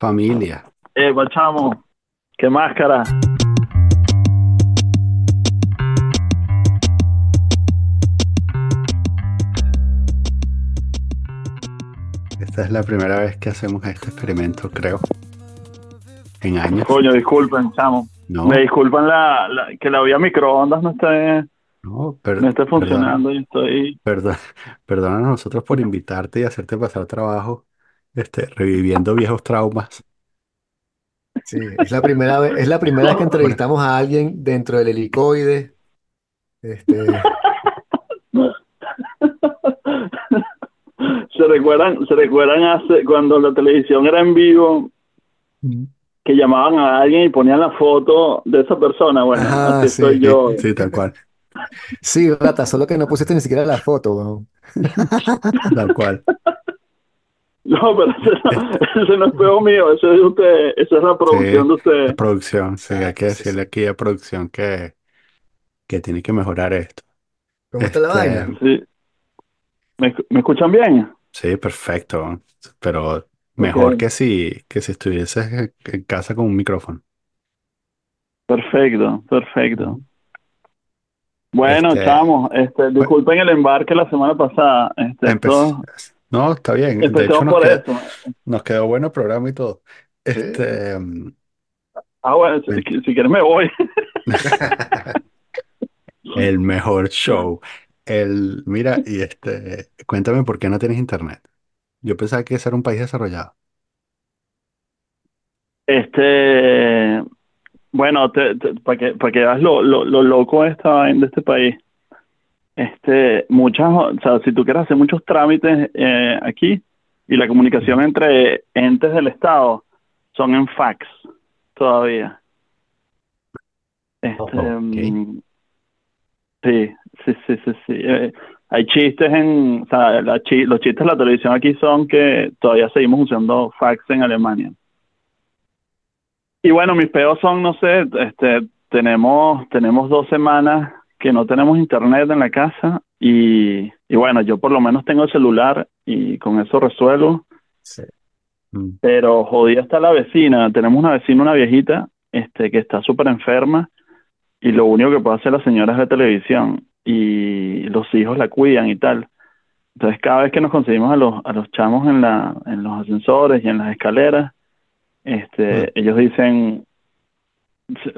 Familia. Eh, chamo, qué máscara. Esta es la primera vez que hacemos este experimento, creo. En años. Coño, disculpen, chamo. No, Me disculpan la, la- que la vía microondas no esté, no, no esté perdona, funcionando y estoy... perdona, perdona a nosotros por invitarte y hacerte pasar trabajo, este, reviviendo viejos traumas. Sí, es la primera vez, es la primera vez que entrevistamos a alguien dentro del helicoide. Este, ¿Se recuerdan, se recuerdan hace, cuando la televisión era en vivo, que llamaban a alguien y ponían la foto de esa persona? Bueno, ajá, así estoy sí. sí, yo. sí, tal cual, Sí, rata, solo que no pusiste ni siquiera la foto, weón. tal cual. No, pero ese no, ese no es peor mío, ese es de usted, esa es la producción de sí, usted. producción, sí, hay que decirle aquí a producción que, que tiene que mejorar esto. ¿Cómo está la vaina? Este, Sí. ¿Me, escu- me escuchan bien? sí, perfecto, pero mejor Ok, que si, que si estuvieses en en casa con un micrófono. perfecto, perfecto. Bueno, Este, chamos, este, bu- disculpen el embarque la semana pasada. Este, empecé, esto, no, está bien. De hecho, empecemos nos por quedó, eso. nos quedó bueno el programa y todo. Sí. Este, mm, Ah, bueno, si, quieres me voy. el mejor show. El, mira, y este, cuéntame por qué no tienes internet. Yo pensaba que ese era un país desarrollado. Este, bueno, te, para que, para que veas lo, lo, lo loco de esta vaina de este país. Este, muchas, o sea, si tú quieres hacer muchos trámites eh, aquí y la comunicación entre entes del Estado son en fax todavía. Este, mm, sí, sí, sí, sí, sí. Eh, hay chistes en, o sea, la chi- los chistes de la televisión aquí son que todavía seguimos usando fax en Alemania. Y bueno, mis peos son, no sé, este, tenemos, tenemos dos semanas que no tenemos internet en la casa y, y bueno, yo por lo menos tengo el celular y con eso resuelvo, Sí. Mm, pero jodida está la vecina. Tenemos una vecina, una viejita, este, que está súper enferma y lo único que puede hacer la señora es ver televisión y los hijos la cuidan y tal. Entonces cada vez que nos conseguimos a los, a los chamos en la, en los ascensores y en las escaleras, Mm. este, ellos dicen,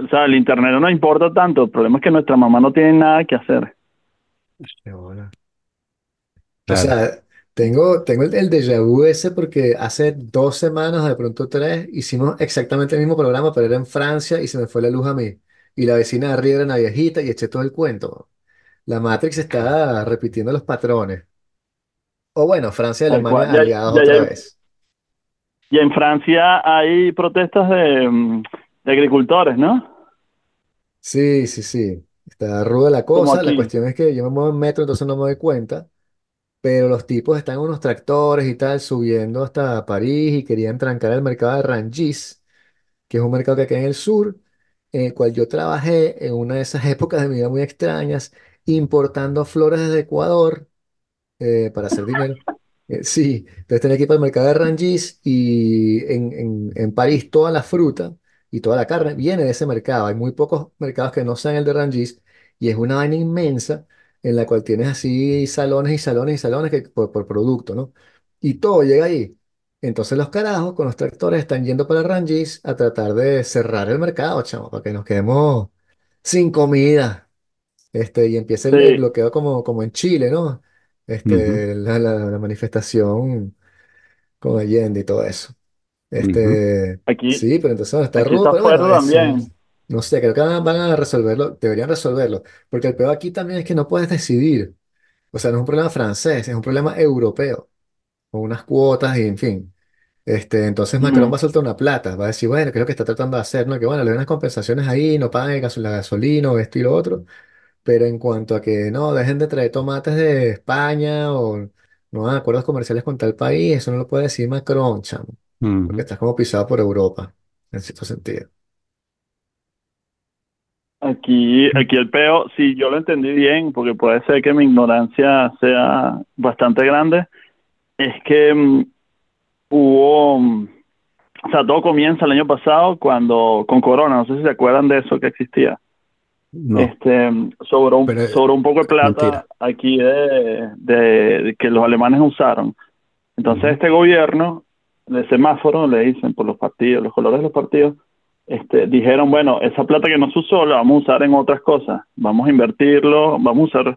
o sea, el internet no nos importa tanto, el problema es que nuestra mamá no tiene nada que hacer. O sea, tengo, tengo el, el déjà vu ese porque hace dos semanas, de pronto tres, hicimos exactamente el mismo programa, pero era en Francia y se me fue la luz a mí. Y la vecina de arriba era una viejita y eché todo el cuento. La Matrix está repitiendo los patrones. O bueno, Francia y Tal cual. Alemania Ya, aliados ya, otra ya, vez. y en Francia hay protestas de, mm, de agricultores, ¿no? Sí, sí, sí. Está ruda la Como cosa. La aquí. cuestión es que yo me muevo en metro, entonces no me doy cuenta. Pero los tipos están en unos tractores y tal, subiendo hasta París y querían trancar el mercado de Rungis, que es un mercado que queda en el sur, en el cual yo trabajé en una de esas épocas de mi vida muy extrañas, importando flores desde Ecuador eh, para hacer dinero. Eh, sí, entonces tenía que ir para el mercado de Rungis y en, en, en París toda la fruta y toda la carne viene de ese mercado. Hay muy pocos mercados que no sean el de Rungis y es una vaina inmensa en la cual tienes así salones y salones y salones que, por, por producto, ¿no? Y todo llega ahí. Entonces los carajos con los tractores están yendo para Rungis a tratar de cerrar el mercado, chamo, para que nos quedemos sin comida. Este, y empieza el, bloqueo como, como en Chile, ¿no? Este, la, la- la manifestación con Allende y todo eso. Este, aquí, sí, pero entonces está aquí rudo, está pero bueno, eso, también. no sé, creo que van, van a resolverlo, deberían resolverlo, porque el peor aquí también es que no puedes decidir. O sea, no es un problema francés, es un problema europeo, con unas cuotas y en fin. Este, entonces Macron va a soltar una plata, va a decir, bueno, ¿qué es lo que está tratando de hacer? ¿no? Que bueno, le doy unas compensaciones ahí, no paguen el gaso- la gasolina o esto y lo otro. Pero en cuanto a que no, dejen de traer tomates de España o no hagan acuerdos comerciales con tal país, eso no lo puede decir Macron, chamo, porque Ujú. estás como pisado por Europa, en cierto sentido. Aquí, aquí el peo, si yo lo entendí bien, porque puede ser que mi ignorancia sea bastante grande, es que mm, hubo, mm, o sea, todo comienza el año pasado cuando, con Corona, no sé si se acuerdan de eso que existía. No, Este, sobró, un- pero sobró un poco de plata mentira. aquí de, de- de que los alemanes usaron. Entonces Ujú. este gobierno de semáforo, le dicen por los partidos, los colores de los partidos, este, dijeron, bueno, esa plata que no se usó la vamos a usar en otras cosas, vamos a invertirlo, vamos a usar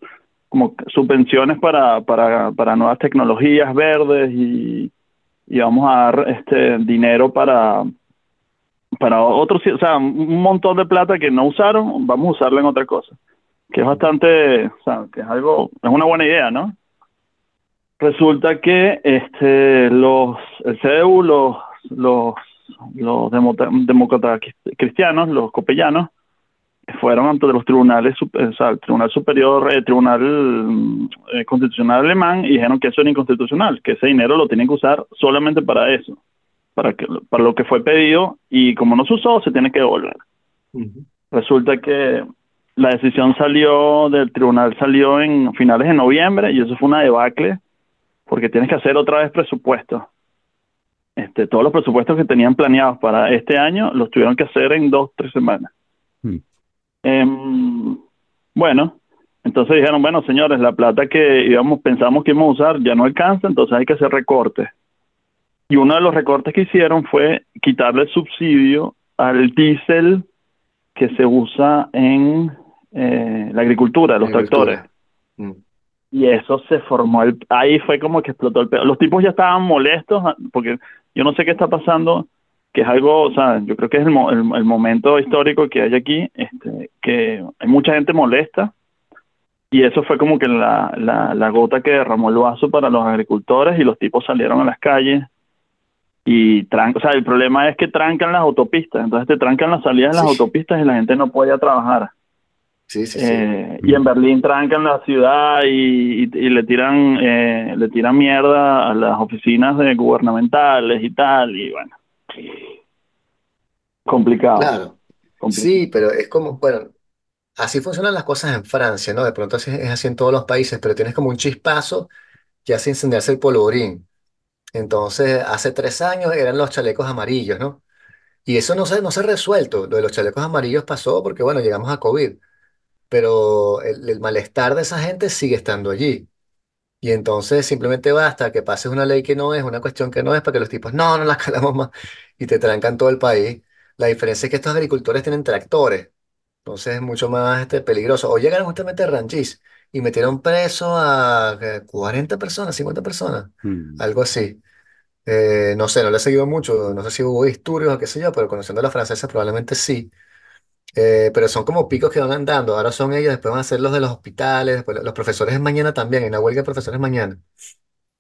como subvenciones para, para, para nuevas tecnologías verdes y, y vamos a dar este dinero para, para otros, o sea, un montón de plata que no usaron, vamos a usarla en otra cosa, que es bastante, o sea, que es algo, es una buena idea, ¿no? Resulta que este los el CDU, los los demócratas cristianos, los copellanos, fueron ante los tribunales, o sea, el Tribunal Superior, el Tribunal mm, eh, Constitucional Alemán, y dijeron que eso era inconstitucional, que ese dinero lo tienen que usar solamente para eso, para que para lo que fue pedido, y como no se usó, se tiene que devolver. Resulta que la decisión salió del tribunal, salió en finales de noviembre, y eso fue una debacle, porque tienes que hacer otra vez presupuesto. Este, todos los presupuestos que tenían planeados para este año los tuvieron que hacer en dos, tres semanas. Mm. Em, bueno, entonces dijeron, bueno, señores, la plata que íbamos, pensamos que íbamos a usar ya no alcanza, entonces hay que hacer recortes. Y uno de los recortes que hicieron fue quitarle el subsidio al diésel que se usa en eh, la agricultura, los Agricultura. tractores. Mm. Y eso se formó, el, ahí fue como que explotó el pedo. Los tipos ya estaban molestos ah, porque yo no sé qué está pasando, que es algo, o sea, yo creo que es el, el, el momento histórico que hay aquí, este, que hay mucha gente molesta y eso fue como que la, la, la gota que derramó el vaso para los agricultores y los tipos salieron a las calles y tran o sea, el problema es que trancan las autopistas, entonces te trancan las salidas de las Sí. autopistas y la gente no puede ir a trabajar. Sí, sí, sí. Eh, y en Berlín trancan la ciudad y, y- y le tiran eh, le tiran mierda a las oficinas de gubernamentales y tal y bueno complicado, Claro. complicado. Sí, pero es como, bueno, así funcionan las cosas en Francia, ¿no? De pronto así- es así en todos los países, pero tienes como un chispazo que hace incendiarse el polvorín. Entonces, hace tres años eran los chalecos amarillos, ¿no? Y eso no se, no se ha resuelto. Lo de los chalecos amarillos pasó porque, bueno, llegamos a COVID, pero el, el malestar de esa gente sigue estando allí. Y entonces simplemente basta que pases una ley que no es, una cuestión que no es, para que los tipos, no, no la calamos más, y te trancan todo el país. La diferencia es que estos agricultores tienen tractores, entonces es mucho más este, peligroso. O llegaron justamente a Ranchis y metieron preso a eh, 40 personas, 50 personas, Mm. algo así. Eh, no sé, no le he seguido mucho, no sé si hubo disturbios o qué sé yo, pero conociendo a los franceses probablemente sí. Eh, pero son como picos que van andando. Ahora son ellos, después van a ser los de los hospitales, después los profesores mañana también, hay una huelga de profesores mañana.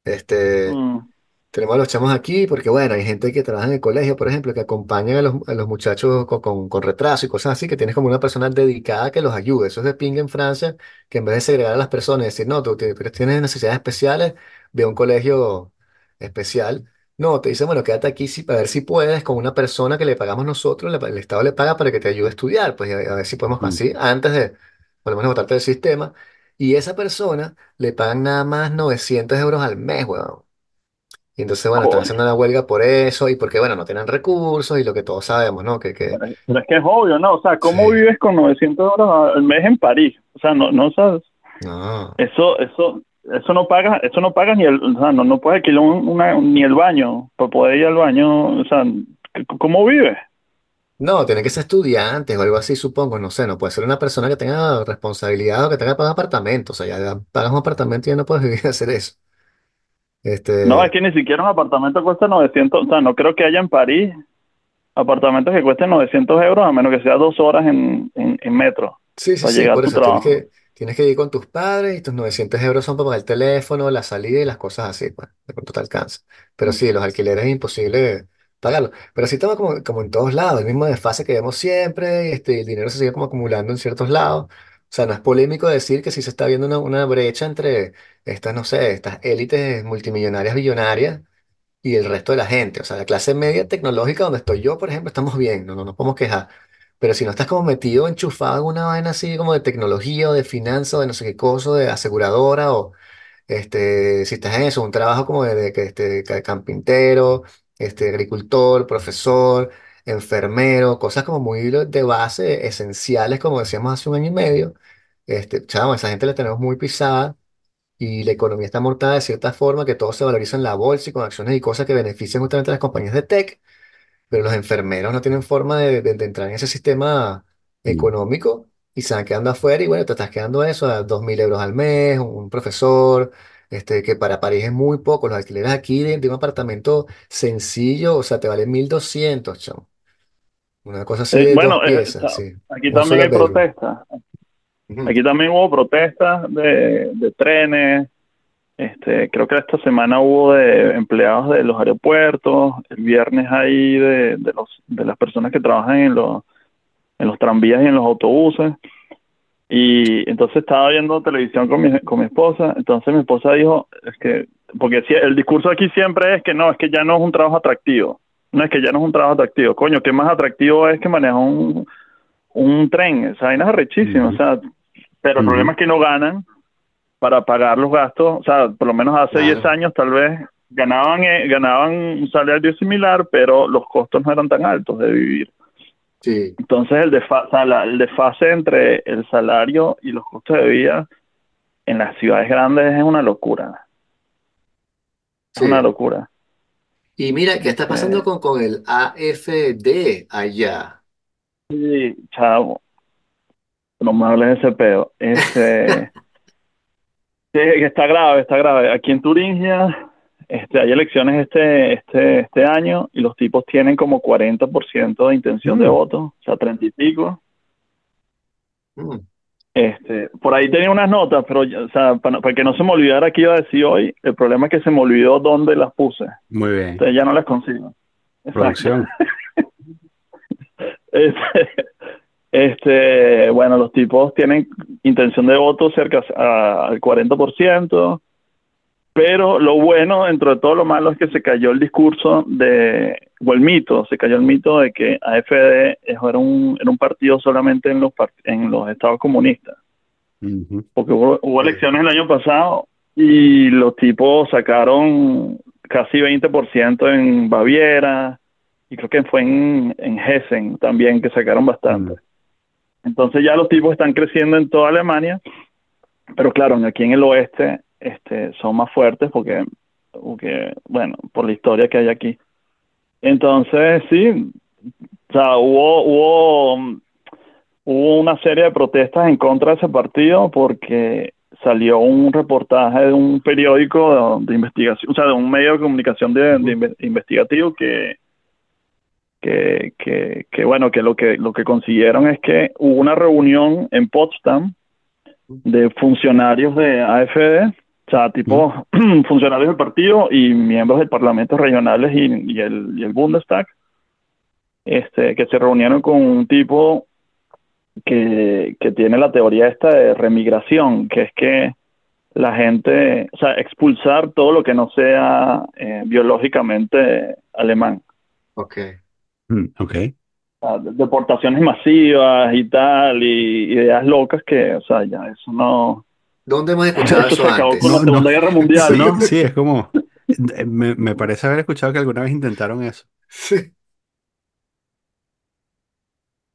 Este, Mm, tenemos a los chamos aquí porque, bueno, hay gente que trabaja en el colegio, por ejemplo, que acompañan a los, a los muchachos con, con- con retraso y cosas así, que tienes como una persona dedicada que los ayude. Eso es de pinga en Francia, que en vez de segregar a las personas y decir, no, tú tienes necesidades especiales, ve a un colegio especial. No, te dice, bueno, quédate aquí si, a ver si puedes con una persona que le pagamos nosotros, le- el Estado le paga para que te ayude a estudiar, pues y a, a ver si podemos Mm. así, antes de, por lo menos, botarte del sistema. Y esa persona le pagan nada más 900 euros al mes, weón. Y entonces, bueno, están haciendo una huelga por eso y porque, bueno, no tienen recursos y lo que todos sabemos, ¿no? Que, que, Pero, pero es que es obvio, ¿no? O sea, ¿cómo sí, vives con 900 euros al mes en París? O sea, no, no sabes. no, Eso, eso, eso no pagas, eso no pagas ni el, o sea, no, no puedes alquilar un- una, ni el baño para poder ir al baño. O sea, ¿cómo vives? no, tienen que ser estudiantes o algo así, supongo, no sé, no puede ser una persona que tenga responsabilidad o que tenga que pagar apartamentos, o sea, ya pagas un apartamento y ya no puedes vivir a hacer eso. No, es Este, que ni siquiera un apartamento cuesta 900, o sea, no creo que haya en París apartamentos que cuesten 900 euros a menos que sea dos horas en, en, en metro sí, sí, para sí, llegar a por tu eso tienes trabajo. que, tienes que ir con tus padres y tus 900 euros son para pagar el teléfono, la salida y las cosas así, pues, de pronto te alcanza. Pero sí, los alquileres es imposible pagarlo. Pero sí estamos como, como en todos lados, el mismo desfase que vemos siempre, y este, el dinero se sigue como acumulando en ciertos lados. O sea, no es polémico decir que sí se está viendo una, una brecha entre estas, no sé, estas élites multimillonarias, billonarias y el resto de la gente. O sea, la clase media tecnológica donde estoy yo, por ejemplo, estamos bien, no, no nos podemos quejar. Pero si no estás como metido, enchufado en una vaina así como de tecnología o de finanzas o de no sé qué cosa, de aseguradora o este, si estás en eso, un trabajo como de, de este, ca- carpintero este, agricultor, profesor, enfermero, cosas como muy de base, esenciales, como decíamos hace un año y medio. Este, chamo, esa gente la tenemos muy pisada y la economía está mortada de cierta forma que todo se valoriza en la bolsa y con acciones y cosas que benefician justamente a las compañías de tech, pero los enfermeros no tienen forma de, de- de entrar en ese sistema Mm. económico y se van quedando afuera y bueno, te estás quedando eso a dos mil euros al mes, un, un profesor, este, que para París es muy poco, los alquileres aquí de, de un apartamento sencillo, o sea, te valen 1.200 chamo. Una cosa así Eh, de dos bueno, eh, piezas, sí, aquí un también solo hay bedroom. protestas. Ujú. Aquí también hubo protestas de, de trenes. Este, creo que esta semana hubo de empleados de los aeropuertos. El viernes hay de, de los de las personas que trabajan en los en los tranvías y en los autobuses. Y entonces estaba viendo televisión con mi, con mi esposa. Entonces mi esposa dijo, es que, porque si- el discurso aquí siempre es que no, es que ya no es un trabajo atractivo. No es que ya no es un trabajo atractivo. Coño, ¿qué más atractivo es que manejar un, un tren? Esa vaina es arrechísima. Ujú. O sea, pero el problema es que no ganan para pagar los gastos. O sea, por lo menos hace Claro. 10 años tal vez ganaban, eh, ganaban un salario similar, pero los costos no eran tan altos de vivir. Sí, Entonces el, desfa- o sea, la- el desfase entre el salario y los costos de vida en las ciudades grandes es una locura. Es sí. una locura. Y mira, ¿qué está pasando Eh, con, con el AFD allá? sí, chavo, no me hables de ese peo. Este, sí, que está grave, está grave. Aquí en Turingia este, hay elecciones este, este, este año y los tipos tienen como 40% de intención de Mm. voto, o sea, 30 y pico. Mm, Este, por ahí tenía unas notas, pero o sea, para, para que no se me olvidara qué iba a decir hoy, el problema es que se me olvidó dónde las puse. Muy bien. Entonces ya no las consigo. Exacto. Producción. Este, este, bueno, los tipos tienen intención de voto cerca a- al 40%, pero lo bueno, dentro de todo lo malo, es que se cayó el discurso de, o el mito, se cayó el mito de que AFD era un, era un partido solamente en los, en los estados comunistas. Porque hubo, hubo elecciones el año pasado y los tipos sacaron casi 20% en Baviera y creo que fue en, en Hessen también que sacaron bastante. Entonces ya los tipos están creciendo en toda Alemania, pero claro, aquí en el oeste este, son más fuertes porque, porque, bueno, por la historia que hay aquí. Entonces, sí, o sea, hubo, hubo, hubo una serie de protestas en contra de ese partido porque salió un reportaje de un periódico de, de investigación, o sea, de un medio de comunicación de, investigativo que, que, que, que, bueno, que lo que lo que consiguieron es que hubo una reunión en Potsdam de funcionarios de AFD, o sea, tipo funcionarios del partido y miembros de parlamentos regionales y, y el, y el Bundestag, este, que se reunieron con un tipo que, que tiene la teoría esta de remigración, que es que la gente, o sea, expulsar todo lo que no sea eh, biológicamente alemán. ok. Mm, Ok. O sea, de- deportaciones masivas y tal, y ideas locas que, o sea, ya eso no... ¿Dónde hemos escuchado Eso eso se acabó con la No, Segunda no. Guerra Mundial, Sí, ¿no? sí, es como. eh, Me, me parece haber escuchado que alguna vez intentaron eso. Sí.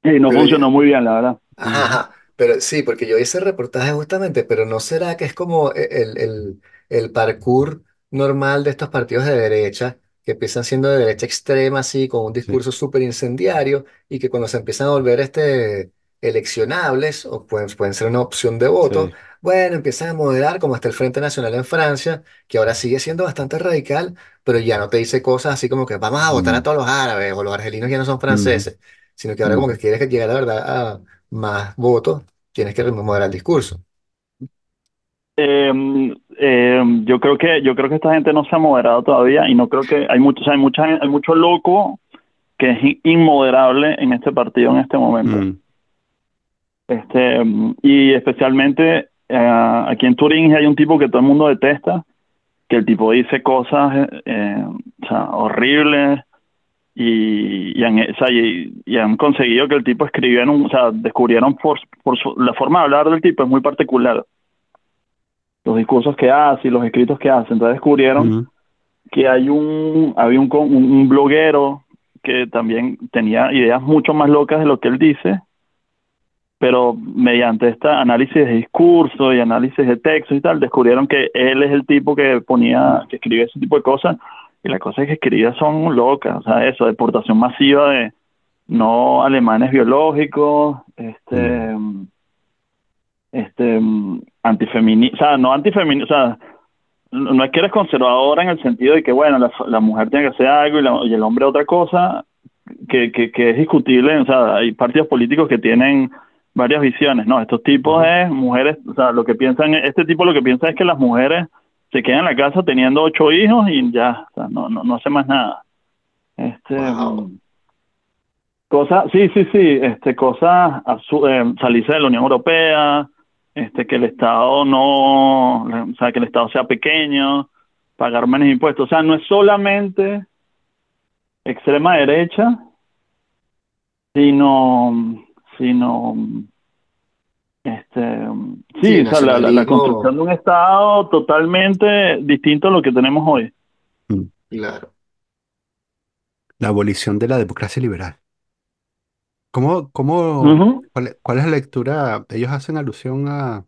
Y no Pero funcionó muy bien, la verdad. Ajá, ajá. Pero sí, porque yo hice el reportaje justamente, pero ¿no será que es como e- el, el, el parkour normal de estos partidos de derecha, que empiezan siendo de derecha extrema, así, con un Sí, discurso súper incendiario, y que cuando se empiezan a volver este, eleccionables, o pueden, pueden ser una opción de voto, sí. bueno, empiezan a moderar, como está el Frente Nacional en Francia, que ahora sigue siendo bastante radical, pero ya no te dice cosas así como que vamos a votar a Mm, todos los árabes, o los argelinos ya no son ujú, franceses, sino que ahora como que quieres llegue la verdad a más votos, tienes que moderar el discurso. Eh, eh, yo creo que yo creo que esta gente no se ha moderado todavía y no creo que hay muchos hay mucha hay mucho loco que es in- inmoderable en este partido en este momento. Mm, Este mm, y especialmente eh, aquí en Turín hay un tipo que todo el mundo detesta, que el tipo dice cosas eh, o sea, horribles y, y han, o sea, y, y han conseguido que el tipo escribiera, o sea, descubrieron por, por su- la forma de hablar del tipo es muy particular. Los discursos que hace y los escritos que hace. Entonces descubrieron que hay un, había un, un, un bloguero que también tenía ideas mucho más locas de lo que él dice, pero mediante este análisis de discurso y análisis de texto y tal, descubrieron que él es el tipo que ponía, que escribe ese tipo de cosas, y las cosas que escribía son locas, o sea, eso, deportación masiva de no alemanes biológicos, este, este, antifeminista, o sea, no antifeminista, o sea, no es que eres conservadora en el sentido de que, bueno, la, la mujer tiene que hacer algo y, la, y el hombre otra cosa, que, que, que es discutible, o sea, hay partidos políticos que tienen varias visiones, no, estos tipos es mujeres, o sea, lo que piensan, este tipo lo que piensa es que las mujeres se quedan en la casa teniendo ocho hijos y ya, o sea, no, no, no hace más nada. Este, Wow. cosas, sí, sí, sí, este, cosas, eh, salirse de la Unión Europea, este, que el Estado no, o sea, que el Estado sea pequeño, pagar menos impuestos, o sea, no es solamente extrema derecha, sino, sino, este, Sí, sí, o sea, la, la, construcción de un Estado totalmente distinto a lo que tenemos hoy. Mm. Claro. La abolición de la democracia liberal. ¿Cómo, cómo, Ujú. cuál, cuál es la lectura? Ellos hacen alusión a,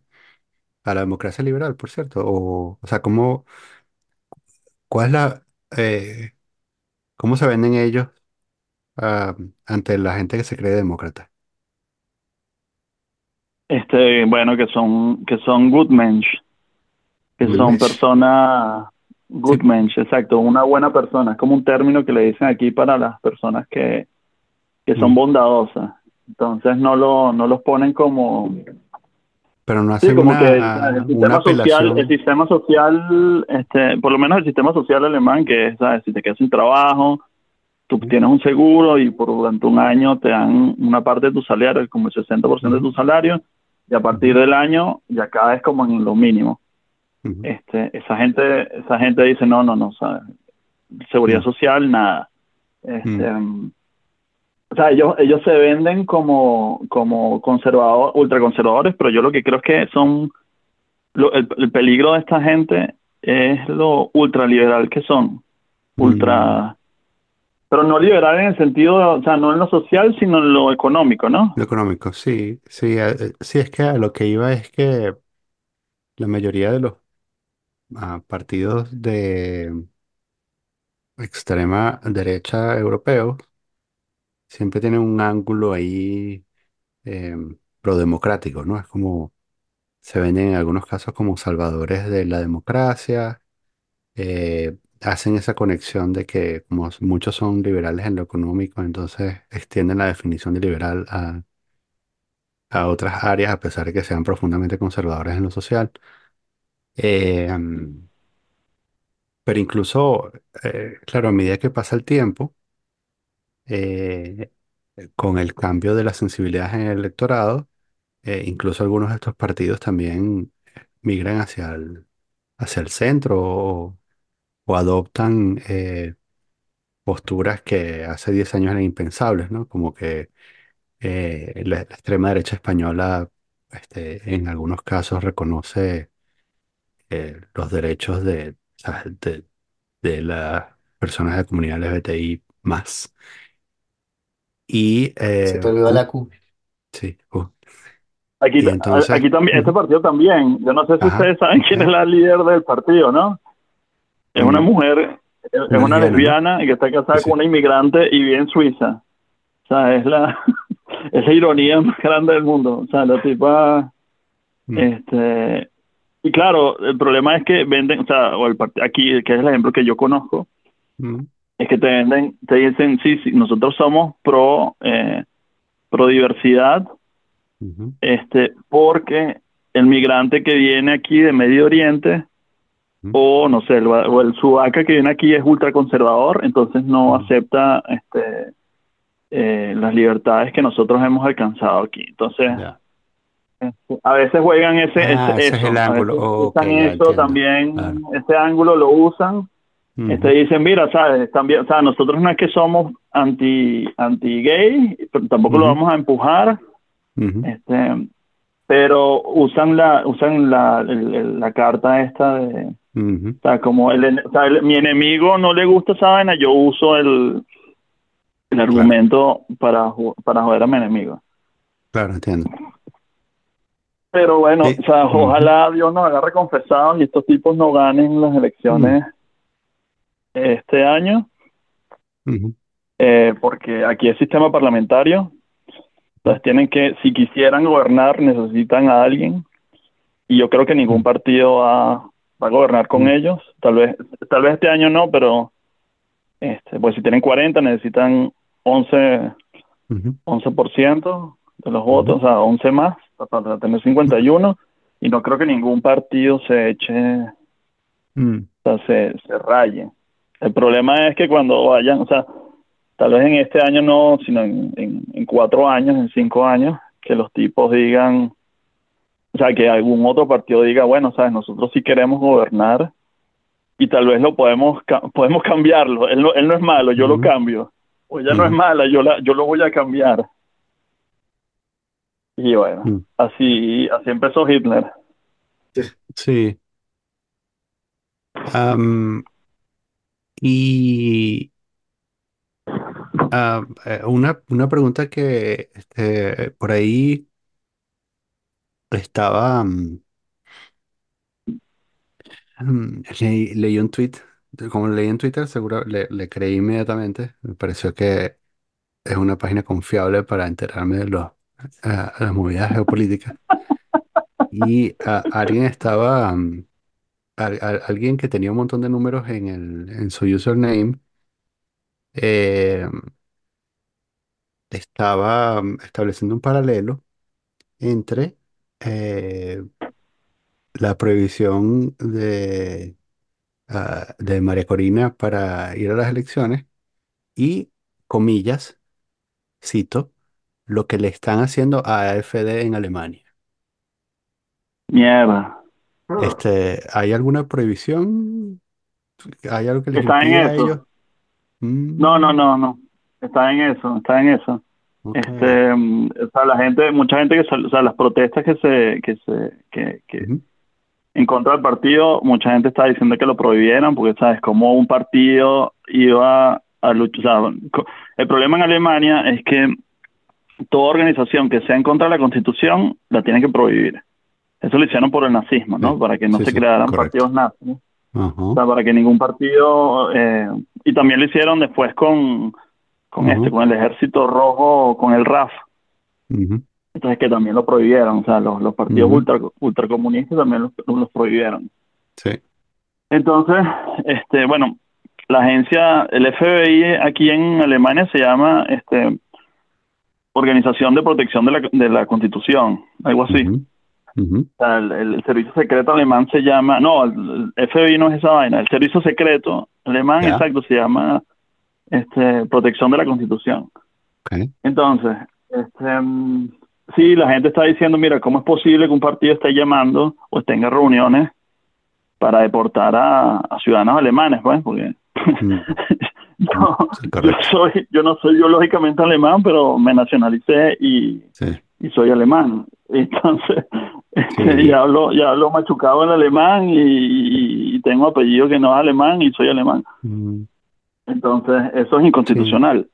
a la democracia liberal, por cierto. O, o sea, ¿cómo, cuál es la, eh, cómo se venden ellos ah, ante la gente que se cree demócrata? Este, bueno, que son, que son good mensch, que Good son personas good Sí. mensch, exacto, una buena persona, es como un término que le dicen aquí para las personas que, que son Mm. bondadosas. Entonces no lo, no los ponen como, Pero no sí, hacen como que el, sistema social, el apelación. sistema social, este, por lo menos el sistema social alemán, que es, ¿sabes? si te quedas sin trabajo, tú tienes un seguro y por durante un año te dan una parte de tu salario, como el 60% de tu salario, y a partir del año ya caes como en lo mínimo. Este, esa gente, esa gente dice no, no, no, ¿sabes? seguridad Mm. social, nada. Este, Mm. O sea, ellos, ellos se venden como, como conservadores, ultraconservadores, pero yo lo que creo es que son, lo- el, el peligro de esta gente es lo ultraliberal que son, Mm. ultra, pero no liberal en el sentido, o sea, no en lo social, sino en lo económico, ¿no? Lo económico, sí, sí, eh, sí, es que a lo que iba es que la mayoría de los ah, partidos de extrema derecha europeos siempre tienen un ángulo ahí eh, prodemocrático, ¿no? Es como se ven en algunos casos como salvadores de la democracia, eh, hacen esa conexión de que como muchos son liberales en lo económico, entonces extienden la definición de liberal a, a otras áreas a pesar de que sean profundamente conservadores en lo social. Eh, pero incluso, eh, claro, a medida que pasa el tiempo, eh, con el cambio de la sensibilidad en el electorado, eh, incluso algunos de estos partidos también migran hacia el, hacia el centro o, adoptan eh, posturas que hace 10 años eran impensables, ¿no? Como que la, extrema derecha española este, en algunos casos reconoce los derechos de, de las personas de la comunidad LGBTI más. Y Se eh, te olvidó ju- la Q. sí, ju- Aquí, y entonces, aquí también, este ujú, partido también, yo no sé si ajá, ustedes saben quién es la líder del partido, ¿no? Es una mm, mujer, es una una lesbiana, ¿no? lesbiana que está Sí, casada con sí. una inmigrante y vive en Suiza. O sea, es la, es la ironía más grande del mundo. O sea, la tipa, Mm, este, y claro, el problema es que venden, o sea, o el aquí, que es el ejemplo que yo conozco, mm, es que te venden, te dicen, sí, sí, nosotros somos pro, eh, pro diversidad, este, porque el migrante que viene aquí de Medio Oriente, o no sé, el, o el sudaca que viene aquí es ultraconservador, entonces no acepta este, eh, las libertades que nosotros hemos alcanzado aquí. Entonces, este, a veces juegan ese, Ah, ese ese es el eso, a ángulo. Oh, ok, usan ya eso también, Claro. ese ángulo lo usan. Este dicen, mira, sabes, también, o sea, nosotros no es que somos anti anti gay, pero tampoco lo vamos a empujar, este, pero usan la usan la, el- la carta esta de O sea, como el, o sea, el- mi enemigo no le gusta esa vaina, yo uso el, el Claro, argumento para, para joder a mi enemigo. claro, entiendo. Pero bueno, Eh, o sea, ojalá Dios nos agarre confesados y estos tipos no ganen las elecciones este año, eh, porque aquí es sistema parlamentario, entonces tienen que, si quisieran gobernar, necesitan a alguien, y yo creo que ningún partido va, va a gobernar con ellos, tal vez, tal vez este año no, pero este, pues si tienen 40 necesitan 11, ujú, 11% de los votos, o sea, 11 más para tener 51, y no creo que ningún partido se eche mm, o sea, se, se raye. El problema es que cuando vayan, o sea, tal vez en este año no, sino en, en, en cuatro años, en cinco años, que los tipos digan, o sea, que algún otro partido diga, bueno, sabes, nosotros sí queremos gobernar y tal vez lo podemos podemos cambiarlo. Él no, él no es malo, yo lo cambio. O ella no es mala, yo la, yo lo voy a cambiar. Y bueno, mm. así, así empezó Hitler. Sí. Am, y ah, eh, una, una pregunta que este, por ahí estaba, mm, mm, leí, un tweet, como leí en Twitter, seguro le, le creí inmediatamente. Me pareció que es una página confiable para enterarme de los, ah, las movidas geopolíticas. Y ah, alguien estaba, mm, al- al- alguien que tenía un montón de números en el, en su username, eh, estaba mm, estableciendo un paralelo entre eh, la prohibición de, ah, de María Corina para ir a las elecciones y, comillas, cito, lo que le están haciendo a AfD en Alemania. Mierda. Este, ¿hay alguna prohibición? ¿Hay algo que les Está en impida a ellos? eso. No, no, Mm, no, no. Está en eso, está en eso. ok. Este, mm, o sea, la gente, mucha gente que, sal- o sea, las protestas que se, que se, que, que Ujú, en contra del partido, mucha gente está diciendo que lo prohibieran porque, sabes, como un partido iba a luchar, o sea, co- el problema en Alemania es que toda organización que sea en contra de la Constitución la tienen que prohibir. Eso lo hicieron por el nazismo, ¿no? Sí, Para que no sí, se sí, crearan correcto. partidos nazis. O sea, para que ningún partido, eh, y también lo hicieron después con, con este, con el Ejército Rojo, con el RAF, entonces que también lo prohibieron, o sea, los, los partidos ultra, ultracomunistas también los, los prohibieron. sí, Entonces, este, bueno, la agencia, el FBI aquí en Alemania se llama este, Organización de Protección de la, de la Constitución, algo así. O sea, el, el servicio secreto alemán se llama, no, el, FBI no es esa vaina, el servicio secreto alemán, exacto, se llama este, Protección de la Constitución. Entonces, este, mm, sí, la gente está diciendo, mira, ¿cómo es posible que un partido esté llamando o tenga reuniones para deportar a, a ciudadanos alemanes, pues? Porque mm, yo, sí, yo correcto, soy, yo no soy biológicamente alemán, pero me nacionalicé y, sí, y soy alemán. Entonces, sí, ya hablo, machucado el alemán y, y- y tengo apellido que no es alemán y soy alemán. mm, Entonces, eso es sí, inconstitucional.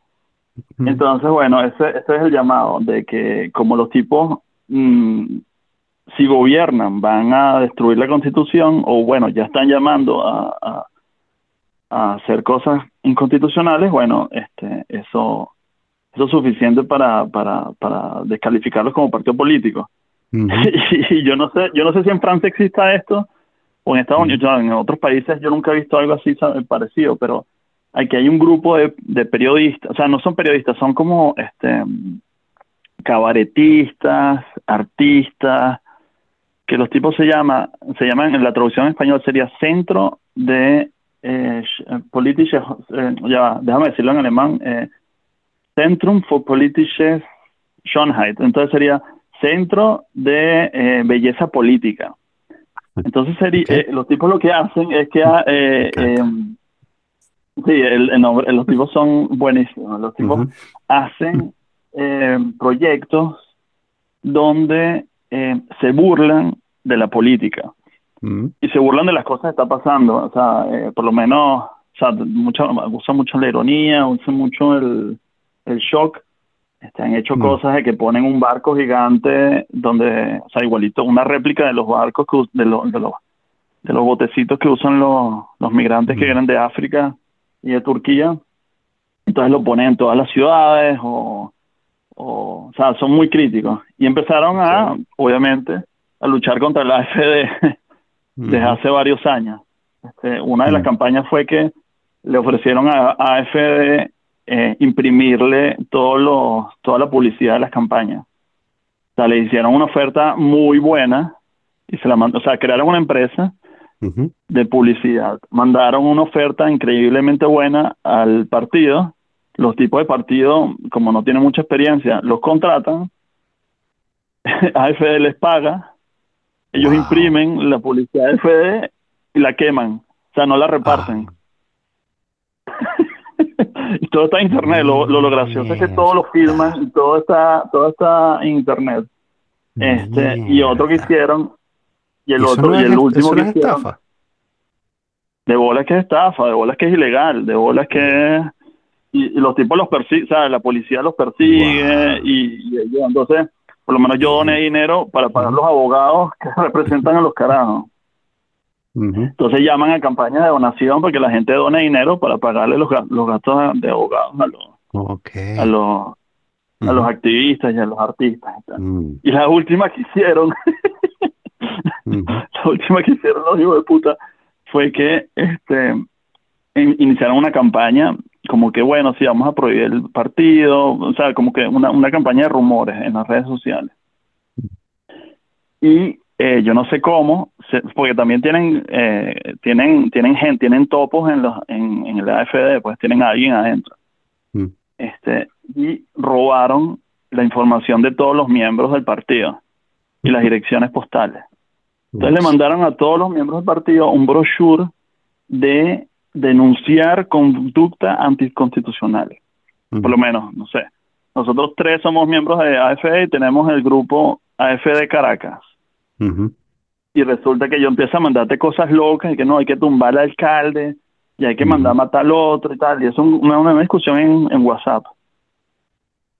mm, Entonces, bueno, ese, ese es el llamado de que como los tipos, mm, si gobiernan, van a destruir la constitución o bueno, ya están llamando a, a, a hacer cosas inconstitucionales, bueno, este, eso, eso es suficiente para, para, para descalificarlos como partido político. y yo no sé, yo no sé si en Francia exista esto o en Estados Unidos, en otros países yo nunca he visto algo así parecido, pero aquí hay un grupo de, de periodistas, o sea, no son periodistas, son como este cabaretistas, artistas, que los tipos se llama, se llaman en la traducción en español sería Centro de eh, sch- politische, eh, ya déjame decirlo en alemán, eh, Zentrum für politische Schönheit, entonces sería Centro de eh, Belleza Política. Entonces sería, eh, los tipos lo que hacen es que eh, encanta, em, Sí, el, el nombre, los tipos son buenísimos. Los tipos hacen eh, proyectos donde eh, se burlan de la política. Mm, y se burlan de las cosas que está pasando. O sea, eh, por lo menos, o sea, mucha, usan mucho la ironía, usan mucho el, el shock. Este, han hecho mm, cosas de que ponen un barco gigante donde, o sea, igualito, una réplica de los barcos, que, de, los de, los, de los botecitos que usan los, los migrantes que mm, vienen de África y de Turquía. Entonces lo ponen en todas las ciudades o, o, o sea, son muy críticos. Y empezaron a, obviamente, a luchar contra la AfD desde hace varios años. Este, una de las mm, campañas fue que le ofrecieron a, a AfD eh, imprimirle todos los, toda la publicidad de las campañas. O sea, le hicieron una oferta muy buena y se la mandó, o sea, crearon una empresa de publicidad. Mandaron una oferta increíblemente buena al partido. Los tipos de partido, como no tienen mucha experiencia, los contratan. AFD les paga. Ellos Wow. imprimen la publicidad de AFD y la queman. O sea, no la Ah, reparten. Y todo está en internet. Lo, lo, lo gracioso es que todo lo filman y todo está, todo está en internet. Este, y otro que hicieron, y el ¿Y eso otro, no y el último que no hicieron, estafa? de bolas que es estafa, de bolas que es ilegal, de bolas que y, y los tipos los persiguen, o sea, la policía los persigue Wow. y, y ellos, entonces, por lo menos yo doné dinero para pagar los abogados que representan a los carajos. Entonces llaman a campañas de donación para que la gente done dinero para pagarle los, los gastos de abogados a los, a los, a los Ujú, activistas y a los artistas. y tal. mm, Y la última que hicieron, la última que hicieron los hijos de puta fue que este in- iniciaron una campaña como que bueno, sí, vamos a prohibir el partido, o sea, como que una, una campaña de rumores en las redes sociales. Y eh, yo no sé cómo, se- porque también tienen eh, tienen tienen gente, tienen topos en los en, en el AFD, pues tienen a alguien adentro. mm, Este, y robaron la información de todos los miembros del partido y las direcciones postales. Entonces le mandaron a todos los miembros del partido un brochure de denunciar conducta anticonstitucional. Por lo menos, no sé. Nosotros tres somos miembros de AFD y tenemos el grupo AFD Caracas. Y resulta que yo empiezo a mandarte cosas locas y que no, hay que tumbar al alcalde y hay que mandar a matar al otro y tal. Y es una, una discusión en, en WhatsApp.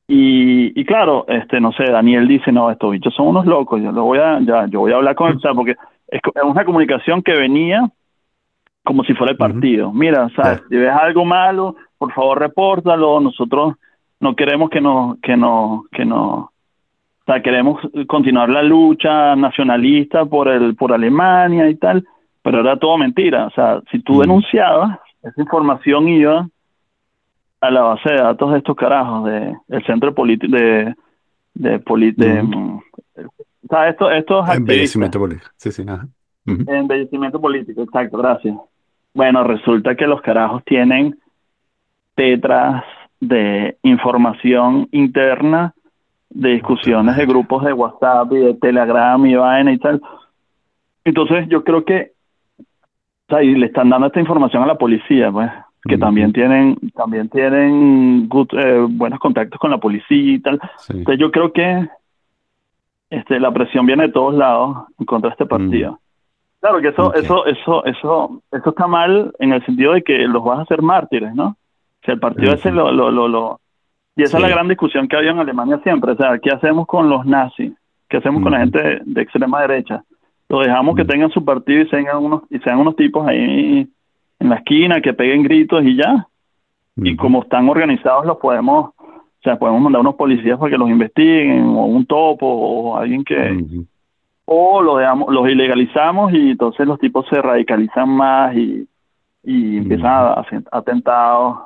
Y, y claro, este, no sé, Daniel dice, no, estos bichos son unos locos, yo lo voy a, ya, yo voy a hablar con él, o sea, porque es, una comunicación que venía como si fuera el partido. Mira, ¿sabes? claro, Si ves algo malo, por favor repórtalo, nosotros no queremos que nos, que nos, que nos, o sea, queremos continuar la lucha nacionalista por el, por Alemania y tal, pero era todo mentira, o sea, si tú mm, denunciabas, esa información iba a la base de datos de estos carajos, de el centro político, de, de, poli- de, ujú. mm, o sea, estos, estos Embellecimiento político. Sí, sí, ajá. Ujú, embellecimiento político, exacto, gracias. Bueno, resulta que los carajos tienen tetras de información interna, de discusiones de grupos de WhatsApp y de Telegram y vaina y tal. Entonces yo creo que, o sea, y le están dando esta información a la policía, pues, que también tienen, también tienen good- eh, buenos contactos con la policía y tal. Sí. Entonces yo creo que este, la presión viene de todos lados en contra de este partido. Claro que eso, eso, eso, eso, eso está mal en el sentido de que los vas a hacer mártires, ¿no? Sea, el partido ese lo, lo, lo, lo- y esa es la gran discusión que había en Alemania siempre. O sea, ¿qué hacemos con los nazis? ¿Qué hacemos con la gente de, de extrema derecha? ¿Lo dejamos que tengan su partido y sean unos, y sean unos tipos ahí en la esquina que peguen gritos y ya? Y como están organizados, los podemos, o sea, podemos mandar unos policías para que los investiguen, o un topo, o alguien que, o lo dejamos, los ilegalizamos y entonces los tipos se radicalizan más y, y empiezan a hacer atentados.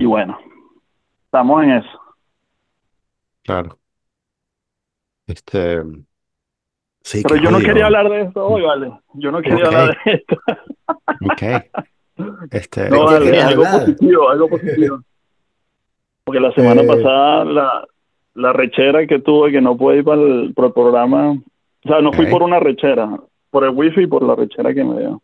Y bueno, estamos en eso. claro. Este, sí, Pero yo no quería hablar de esto hoy, vale. Yo no quería hablar de esto. ok. ¿De Este, No, vale, algo hablar? positivo, algo positivo. Porque la semana Eh, pasada la, la rechera que tuve que no pude ir para el, para el programa, o sea, no fui por una rechera, por el wifi y por la rechera que me dio.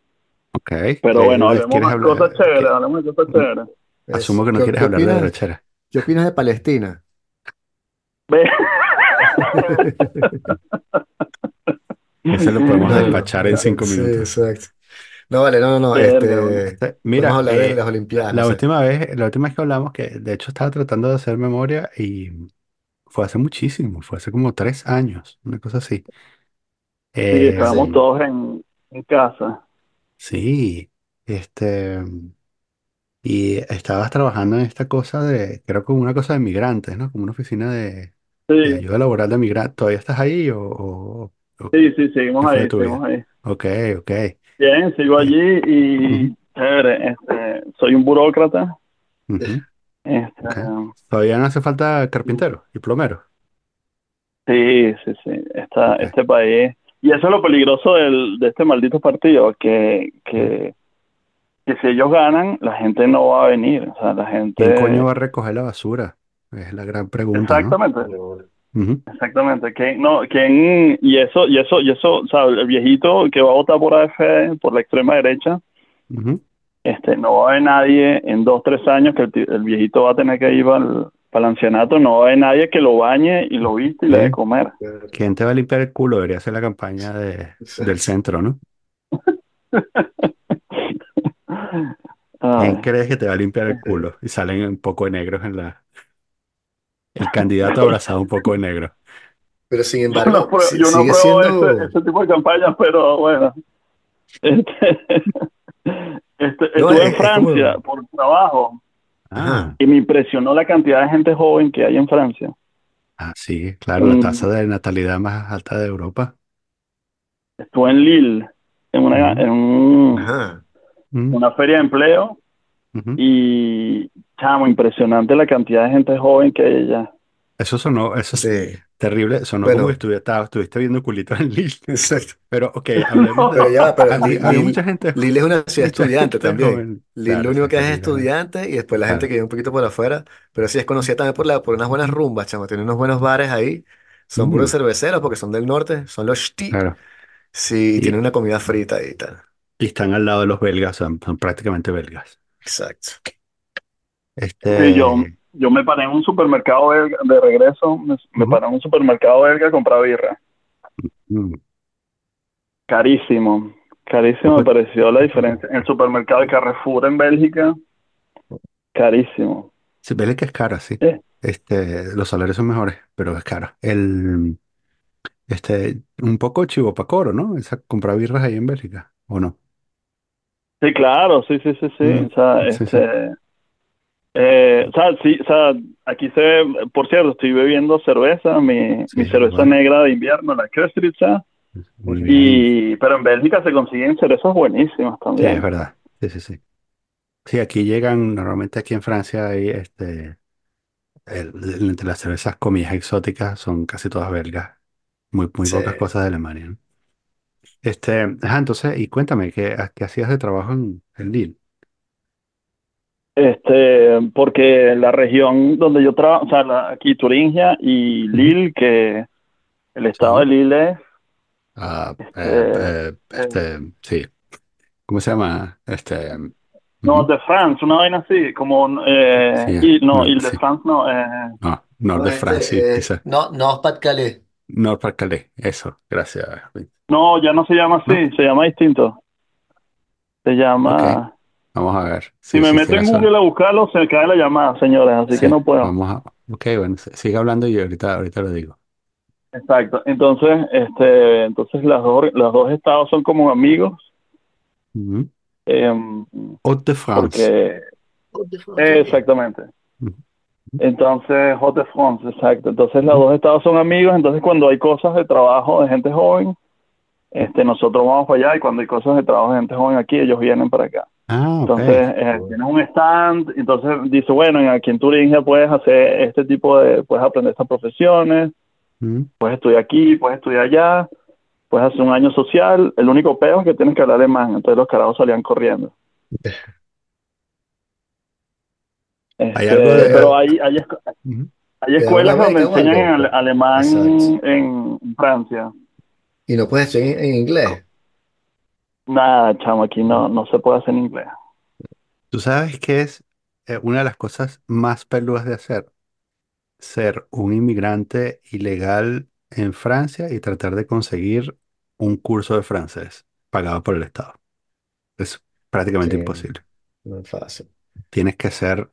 ok. Pero ¿Qué bueno, hablemos de cosas chéveres, ¿Qué- hablemos de cosas chéveres. Asumo que no ¿qué, quieres hablar de opinas, rechera. Qué opinas de Palestina? Ese lo podemos No, no, despachar en cinco sí, minutos. exacto. No, vale, no, no, no, este, podemos mira, hablar de las eh, la, Olimpiadas, no la sé. última vez, la última vez que hablamos, que de hecho estaba tratando de hacer memoria y fue hace muchísimo, fue hace como tres años, una cosa así. Sí, Eh, estábamos Sí, todos en, en casa. sí, este, y estabas trabajando en esta cosa de, creo como una cosa de migrantes, ¿no? Como una oficina de, de Sí, ayuda laboral de migrantes. ¿Todavía estás ahí o, o- o sí, sí, qué seguimos fue de ahí, tu vida? seguimos ahí. Ok, ok. Bien, sigo Eh, allí y chévere, este, soy un burócrata. ujú, Este, ok. Todavía no hace falta carpintero y plomero. sí, sí, sí, Ok. este país. Y eso es lo peligroso del, de este maldito partido, que, que, que si ellos ganan, la gente no va a venir. O sea, la ¿Quién coño va a recoger la basura? Es la gran pregunta, ¿no? Exactamente, exactamente. ¿Quién, no, quién, y eso, y eso, y eso, o sea, el viejito que va a votar por AFD, por la extrema derecha, este, no va a haber nadie en dos, tres años que el, viejito va a tener que ir para el, para el ancianato, no va a haber nadie que lo bañe y lo viste y le dé ¿Quién, comer. quién te va a limpiar el culo? Debería ser la campaña de, del centro, ¿no? ¿Quién Ay. crees que te va a limpiar el culo? Y salen un poco de negros en la... El candidato abrazado un poco de negro. pero sin Yo no embargo, si- yo no sigue ese, siendo, ese tipo de campañas, pero bueno. Este, este, no, estuve es, en es Francia como, por trabajo Ah, y me impresionó la cantidad de gente joven que hay en Francia. ah, sí, claro, la tasa En- de natalidad más alta de Europa. estuve en Lille, en una, en un- ajá, una feria de empleo y, chamo, impresionante la cantidad de gente joven que hay allá. Eso sonó, eso es sí, terrible, sonó como que bueno, estuvi- estaba- estuviste viendo culitos en Lille. exacto. Pero, ok, hablemos Pero de... ya pero Había, Li- había Lille, mucha gente, Lille es una ciudad estudiante también. joven. Lille lo único que es es estudiante y después la gente que vive un poquito por afuera, pero sí es conocida también por, la, por unas buenas rumbas, chamo. Tiene unos buenos bares ahí. Son puros Mm, cerveceros porque son del norte, son los Ch'ti. claro. Sí, y Y, tienen una comida frita y tal. Y están al lado de los belgas, son, son prácticamente belgas. Exacto. Sí, yo, Este, yo me paré en un supermercado belga, de regreso, me, paré en un supermercado belga a comprar birra. mm. Carísimo, carísimo me ¿Cómo- pareció la diferencia. En el supermercado de Carrefour en Bélgica, carísimo. Sí, Bélgica es cara, sí. Eh, Este, los salarios son mejores, pero es caro. El, este, un poco chivo pa' coro, ¿no? Esa, comprar birras ahí en Bélgica, ¿o no? Sí, claro, sí, sí, sí, sí. Mm, O sea, sí, sí. este, eh, o sea, sí, o sea, aquí se, por cierto, estoy bebiendo cerveza, mi, Sí, mi cerveza bueno, negra de invierno, la bien. y, pero en Bélgica se consiguen cervezas buenísimas Sí, es también. verdad. Sí, sí, sí. Sí, aquí llegan, normalmente aquí en Francia hay este, el- el- entre las cervezas comidas exóticas son casi todas belgas. Muy, muy Sí. pocas cosas de Alemania, ¿no? Este, ajá, entonces, y cuéntame, ¿qué, qué hacías de trabajo en, en Lille? Este, porque la región donde yo trabajo, o sea, la- aquí Turingia y Ujú, Lille, que el estado de Sí. Lille es, Ah, eh, este, eh, eh, este, sí. ¿Cómo se llama? Este, no, ujú, de France, una vaina así, como, eh, Sí, y, no, no, Ile de sí. France, no, eh, No, Nord No, de France, sí, este, eh, quizás. no, no, Pat Calais. Nord pas Calais, eso, gracias. No, ya no se llama ¿No? así, se llama distinto, se llama, vamos a ver si si, me meto en Google a buscarlo, se me cae la llamada, señores, así que no puedo. vamos a... Ok, bueno, sigue hablando y ahorita, ahorita lo digo. Exacto, entonces, este, entonces las dos, los dos estados son como amigos, Ujú. em, Hauts-de-France. porque, eh. exactamente. Entonces, Hot de France, exacto. Entonces, los dos estados son amigos. Entonces, cuando hay cosas de trabajo de gente joven, este, nosotros vamos para allá. Y cuando hay cosas de trabajo de gente joven aquí, ellos vienen para acá. Ah. Entonces, eh, tienes un stand. Entonces, dice, bueno, en- aquí en Turingia puedes hacer este tipo de, puedes aprender estas profesiones, Ujú. puedes estudiar aquí, puedes estudiar allá, puedes hacer un año social. El único peo es que tienes que hablar alemán. Entonces, los carajos salían corriendo. Hay Este, algo de... pero hay, hay, escu- Ujú. hay ¿Te dan escuelas donde enseñan en alemán Exacto. en Francia. Y no puedes estudiar en, en inglés. Nada, chamo, aquí no, no se puede hacer en inglés. ¿Tú sabes qué es eh, una de las cosas más peludas de hacer? Ser un inmigrante ilegal en Francia y tratar de conseguir un curso de francés pagado por el Estado. Es Sí, prácticamente imposible. no es fácil. Tienes que ser,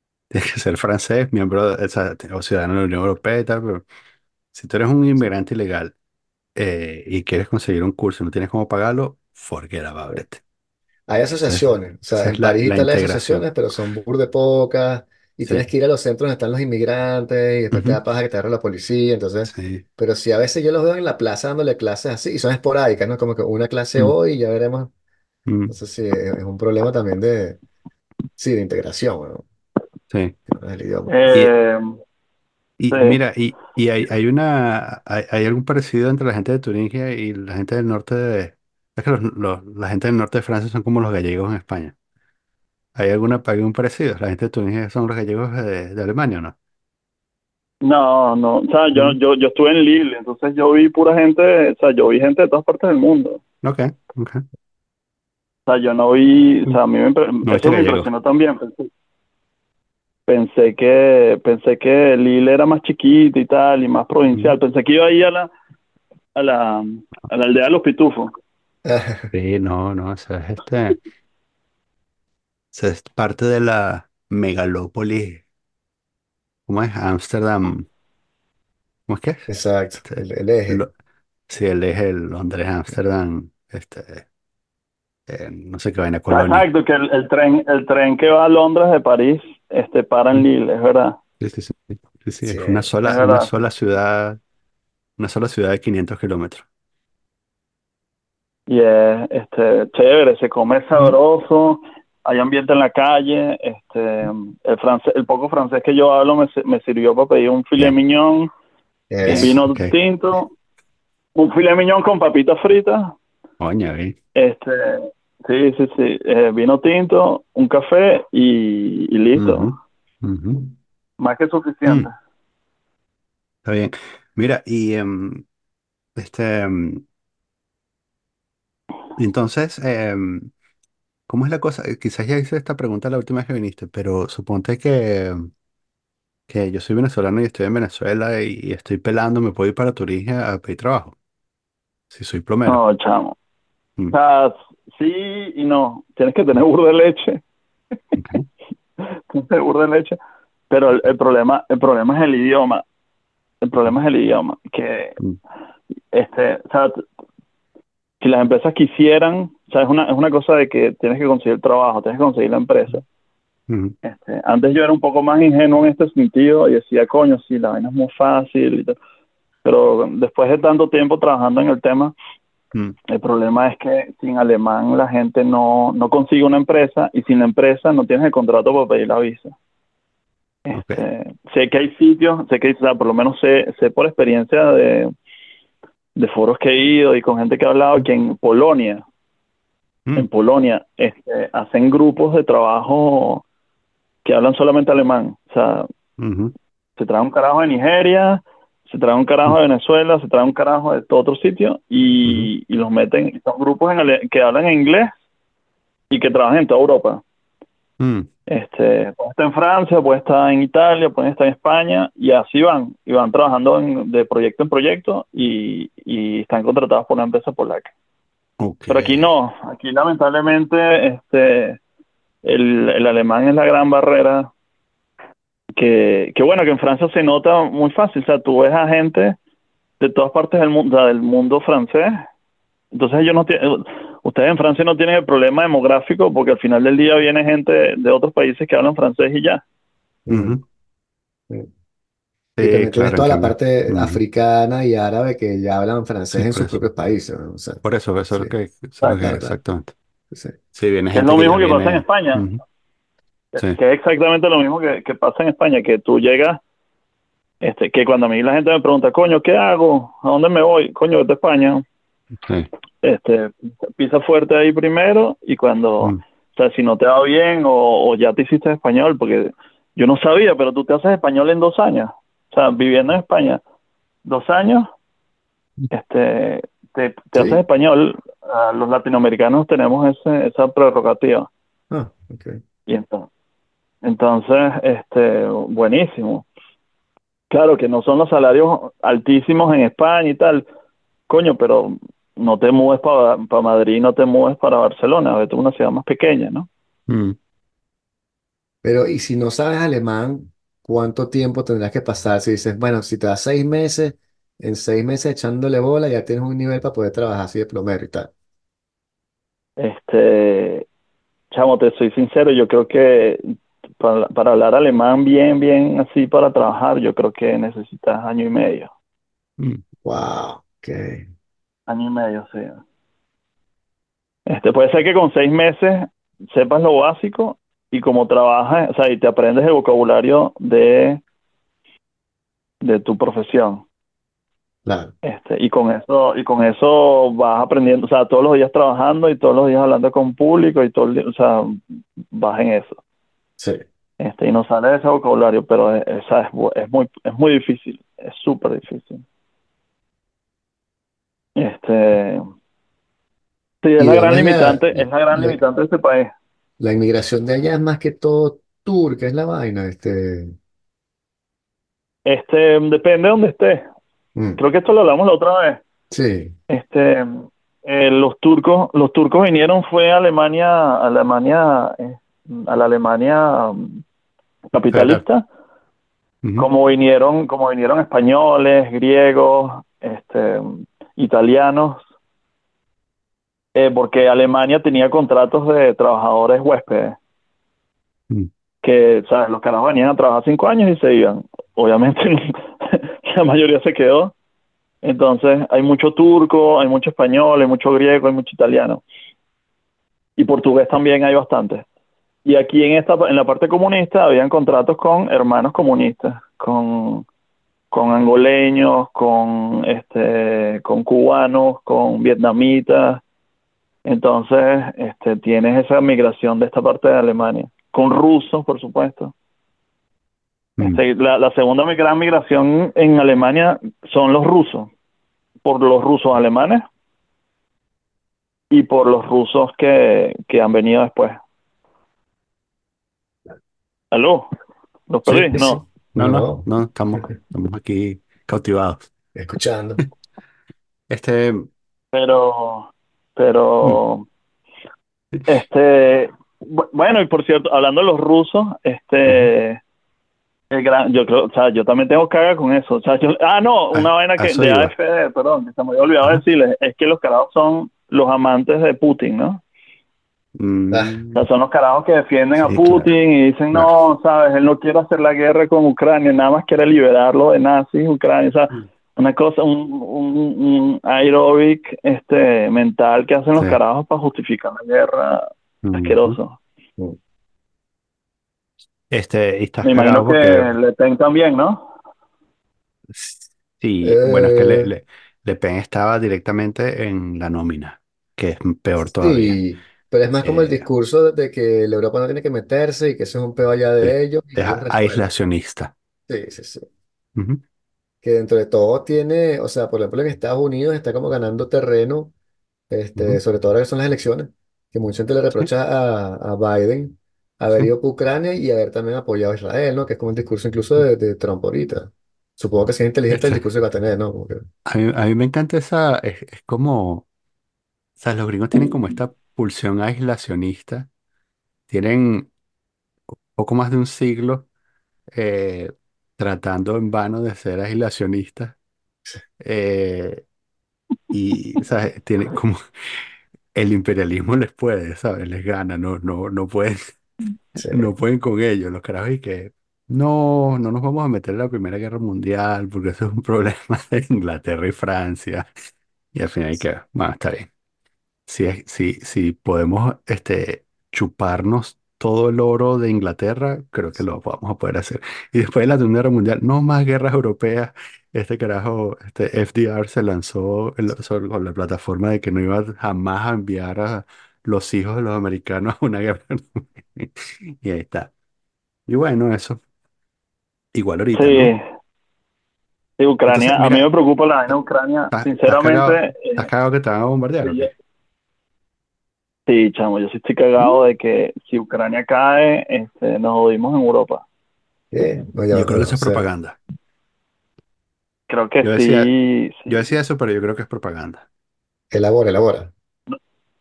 tienes que ser francés, miembro de- o, sea, o ciudadano de la Unión Europea y tal, pero si tú eres un inmigrante ilegal eh, y quieres conseguir un curso y no tienes cómo pagarlo, forget about it. Hay asociaciones, o sea, en la, París la están las integración. asociaciones, pero son bur de pocas, y tienes Sí, que ir a los centros donde están los inmigrantes, y después te ujú, da paja que te agarre la policía, entonces, sí, pero sí, a veces yo los veo en la plaza dándole clases así, y son esporádicas, ¿no? Como que una clase mm, hoy y ya veremos. mm, Entonces, sí, es un problema también de, sí, de integración, ¿no? sí. Que no es el idioma. Eh, y sí. mira, y, y hay, hay una, hay, hay algún parecido entre la gente de Turingia y la gente del norte de, es que los, los- la gente del norte de Francia son como los gallegos en España. ¿Hay alguna, algún parecido? La gente de Turingia son los gallegos de, de Alemania, ¿o no? No, no, o sea, yo, Mm, yo, yo estuve en Lille, entonces yo vi pura gente, o sea, yo vi gente de todas partes del mundo. Ok, ok. O sea, yo no vi, o sea, a mí me, impre- No viste eso me gallegos. impresionó también. Pensé, pensé que, pensé que Lille era más chiquita y tal, y más provincial. Pensé que iba ahí a la, a la, a la aldea de los pitufos. Sí, no, no, esa es este, es parte de la megalópolis, ¿cómo es? Ámsterdam, ¿cómo es que es? Exacto, Este, el, el eje, lo- sí, el eje el Londres, Ámsterdam, este, eh, no sé qué vaina, O sea, Colonia. Exacto, que el, el tren, el tren que va a Londres de París, este, para en Mm, Lille, es verdad, Sí, sí, sí, sí, sí, sí, es una es sola, una verdad. sola ciudad, una sola ciudad de 500 kilómetros. Y es, este, chévere, se come sabroso, hay ambiente en la calle, este, el francés, el poco francés que yo hablo me, si- me sirvió para pedir un filet mignon, un vino ok. tinto, un filet mignon con papitas fritas, Coño, bien. este, sí, sí, sí, eh, vino tinto, un café y, y listo, más que suficiente. Mm, está bien. Mira, y em, este, em, entonces, em, ¿cómo es la cosa? Eh, Quizás ya hice esta pregunta la última vez que viniste, pero suponte que, que yo soy venezolano y estoy en Venezuela y, y estoy pelando, me puedo ir para Turingia a pedir trabajo, si soy plomero. No, chamo. O Mm, sea, sí y no, tienes que tener burro de leche, ok. tienes que tener burro de leche, pero el, el problema, el problema es el idioma, el problema es el idioma, que Mm, este, o sea, si las empresas quisieran, o sea, es una, es una cosa de que tienes que conseguir trabajo, tienes que conseguir la empresa. Este, antes yo era un poco más ingenuo en este sentido y decía, coño, sí, la vaina es muy fácil y tal. Pero después de tanto tiempo trabajando en el tema, el problema es que sin alemán la gente no, no consigue una empresa y sin la empresa no tienes el contrato para pedir la visa. Este, sé que hay sitios, sé que, o sea, por lo menos sé, sé por experiencia de, de foros que he ido y con gente que he hablado que en Polonia, en Mm, Polonia, este, hacen grupos de trabajo que hablan solamente alemán. O sea, se trae un carajo de Nigeria, se trae un carajo de Venezuela, se trae un carajo de todo otro sitio y, y los meten, son grupos en que hablan inglés y que trabajan en toda Europa. mm, Este, puede estar en Francia, puede estar en Italia, puede estar en España y así van, y van trabajando en- de proyecto en proyecto y, y están contratados por una empresa polaca. Pero aquí no, aquí lamentablemente este, el, el alemán es la gran barrera que, que bueno, que en Francia se nota muy fácil, o sea, tú ves a gente de todas partes del mundo, del mundo francés, entonces ellos no tienen, ustedes en Francia no tienen el problema demográfico porque al final del día viene gente de otros países que hablan francés y ya. Mm, Ujú. sí. Y también tú ves claro, en toda la parte africana y árabe que ya hablan francés Sí, en sus eso. propios países, ¿no? O sea, Por eso, eso es sí, lo que, eso es lo que, claro, claro. exactamente. Sí. Sí, viene Que es gente lo que mismo que pasa en. España, ujú, Sí. que es exactamente lo mismo que, que pasa en España, que tú llegas, este, que cuando a mí la gente me pregunta, coño, ¿qué hago? ¿A dónde me voy? Coño, vete a España. Sí. este, pisa fuerte ahí primero y cuando, mm, o sea, si no te va bien o, o ya te hiciste español, porque yo no sabía, pero tú te haces español en dos años, o sea, viviendo en España, dos años, este, te, te haces español, los latinoamericanos tenemos ese, esa prerrogativa Ah, ok. y entonces, entonces, este, buenísimo. Claro que no son los salarios altísimos en España y tal, coño, pero no te mudes para Madrid, no te mudes para Barcelona, vete a una ciudad más pequeña, ¿no? Mm, Pero, y si no sabes alemán, ¿cuánto tiempo tendrás que pasar? Si dices, bueno, si te das seis meses, en seis meses echándole bola, ya tienes un nivel para poder trabajar así de plomero y tal. Este, chamo, te soy sincero, yo creo que para, para hablar alemán bien, bien así para trabajar, yo creo que necesitas año y medio. mm, Wow, ok. Año y medio, sí. Este, puede ser que con seis meses sepas lo básico y como trabajas, o sea, y te aprendes el vocabulario de, de tu profesión. Claro, Este, y con eso, y con eso vas aprendiendo, o sea, todos los días trabajando y todos los días hablando con público y todo el día, o sea, vas en eso. sí. Este, y no sale de ese vocabulario, pero es, es, es es muy, es muy difícil, es súper difícil. Este, sí, es ¿Y la gran la, limitante, es la gran la, limitante de este país. la inmigración de allá es más que todo turca, es la vaina, este. Este, depende de donde estés. mm, Creo que esto lo hablamos la otra vez. sí, Este, eh, los turcos, los turcos vinieron fue a Alemania, Alemania, eh, a la Alemania um, Federal. capitalista, Ujú, como vinieron, como vinieron españoles, griegos, este, italianos, eh, porque Alemania tenía contratos de trabajadores huéspedes, mm, que, ¿sabes? Los carajos venían a trabajar cinco años y se iban. Obviamente, la mayoría se quedó. Entonces, hay mucho turco, hay mucho español, hay mucho griego, hay mucho italiano. Y portugués también hay bastante. Y aquí en esta, en la parte comunista habían contratos con hermanos comunistas, con, con angoleños, con este, con cubanos, con vietnamitas. Entonces, este, tienes esa migración de esta parte de Alemania, con rusos, por supuesto. mm. Este, la, la segunda gran migración en Alemania son los rusos, por los rusos alemanes y por los rusos que, que han venido después. ¿Aló? ¿Los perdí? sí, sí. No. no, no, No, no, estamos, estamos aquí cautivados. escuchando. Este, Pero, mm, pero, este, bu- bueno, y por cierto, hablando de los rusos, este, el gran, yo creo, o sea, yo también tengo caga con eso. O sea, yo, ah, no, a, una vaina que de iba. AFD, perdón, que se me había olvidado decirles, es que los carajos son los amantes de Putin, ¿no? Ah, O Mm, sea, son los carajos que defienden a claro, Putin y dicen, claro. no, sabes, él no quiere hacer la guerra con Ucrania, nada más quiere liberarlo de nazis, Ucrania, o sea, Mm, una cosa, un, un, un aeróbic este, mental que hacen los Sí. carajos para justificar la guerra, ujú. asqueroso. mm. Este, y Me imagino que porque Le Pen también, ¿no? sí, bueno, es que Le, Eh, Le, Le Pen estaba directamente en la nómina, que es peor todavía. sí, pero es más como el Eh, discurso de, que la Europa no tiene que meterse y que eso es un peo allá sí, de ellos y es que ellos a- resuelven. aislacionista. Sí, sí, sí. Ujú, Que dentro de todo tiene, o sea, por ejemplo, en Estados Unidos está como ganando terreno, este, ujú, sobre todo ahora que son las elecciones, que mucha gente le Sí, reprocha a, a Biden haber sí, ido a Ucrania y haber también apoyado a Israel, ¿no? Que es como el discurso incluso de, de Trump ahorita. Supongo que si es inteligente el discurso que va a tener, ¿no? Como que- a mí, a mí me encanta esa, es, es como, o sea, los gringos tienen como esta pulsión aislacionista, tienen poco más de un siglo eh, tratando en vano de ser aislacionistas. eh, y, ¿sabes? Tiene como el imperialismo les puede, ¿sabes? Les gana, no, no, no pueden, sí, no pueden con ellos. Los carajos y que no, no nos vamos a meter en la Primera Guerra Mundial porque eso es un problema de Inglaterra y Francia. Y al final hay que, bueno, está bien. Si, es- si, si podemos este, chuparnos todo el oro de Inglaterra, creo que lo vamos a poder hacer. Y después de la Segunda Guerra Mundial, no más guerras europeas. Este carajo, este FDR se lanzó sobre- con la plataforma de que no iba jamás a enviar a los hijos de los americanos a una guerra. Y ahí está. Y bueno, eso. Igual ahorita, ¿no? Sí, sí, Entonces, Ucrania, a mí mira, me preocupa la vaina de Ucrania, ¿estás estás cagado, sinceramente, estás eh, cagado que te van a bombardear o sí, qué? Sí, chamo, yo sí estoy cagado de que si Ucrania cae, este, nos jodimos en Europa. ya Yo creo que eso es propaganda. Creo que Yo decía, sí, Yo decía eso, pero yo creo que es propaganda. Elabora, elabora.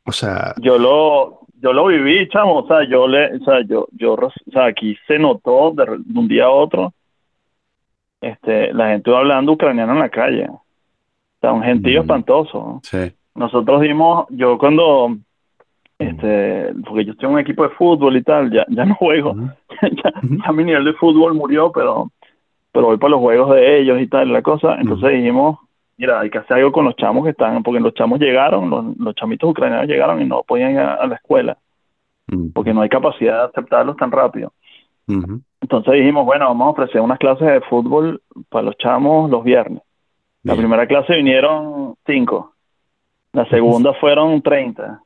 O sea, Yo lo, yo lo viví, chamo, o sea, yo le, o sea, yo, yo, o sea, aquí se notó de, de un día a otro, este, la gente iba hablando ucraniano en la calle, o sea, un gentío mm, espantoso. sí. Nosotros dimos, yo cuando, este, porque yo estoy en un equipo de fútbol y tal, ya, ya no juego, ya, mi nivel de fútbol murió, pero, pero voy para los juegos de ellos y tal, la cosa, entonces dijimos, mira, hay que hacer algo con los chamos que están, porque los chamos llegaron, los, los chamitos ucranianos llegaron y no podían ir a, a la escuela, porque no hay capacidad de aceptarlos tan rápido. Entonces dijimos, bueno, vamos a ofrecer unas clases de fútbol para los chamos los viernes. La primera clase vinieron cinco, la segunda fueron 30,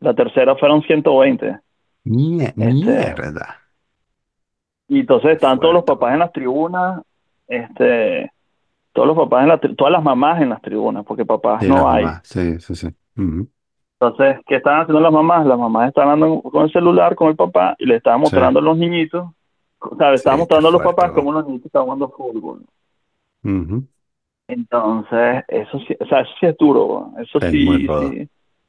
la tercera fueron 120. Mie- Este, Mierda. y entonces estaban todos los papás en las tribunas, este, todos los papás en la, todas las mamás en las tribunas, porque papás Sí, no hay. mamás. Sí, sí, sí. Entonces, ¿qué estaban haciendo las mamás? Las mamás estaban andando con el celular con el papá y le Sí, mostrando a los niñitos, o sea, le sí, qué mostrando a los papás cómo los niñitos estaban jugando fútbol. Entonces, eso sí, o sea, eso sí es duro, eso Es sí.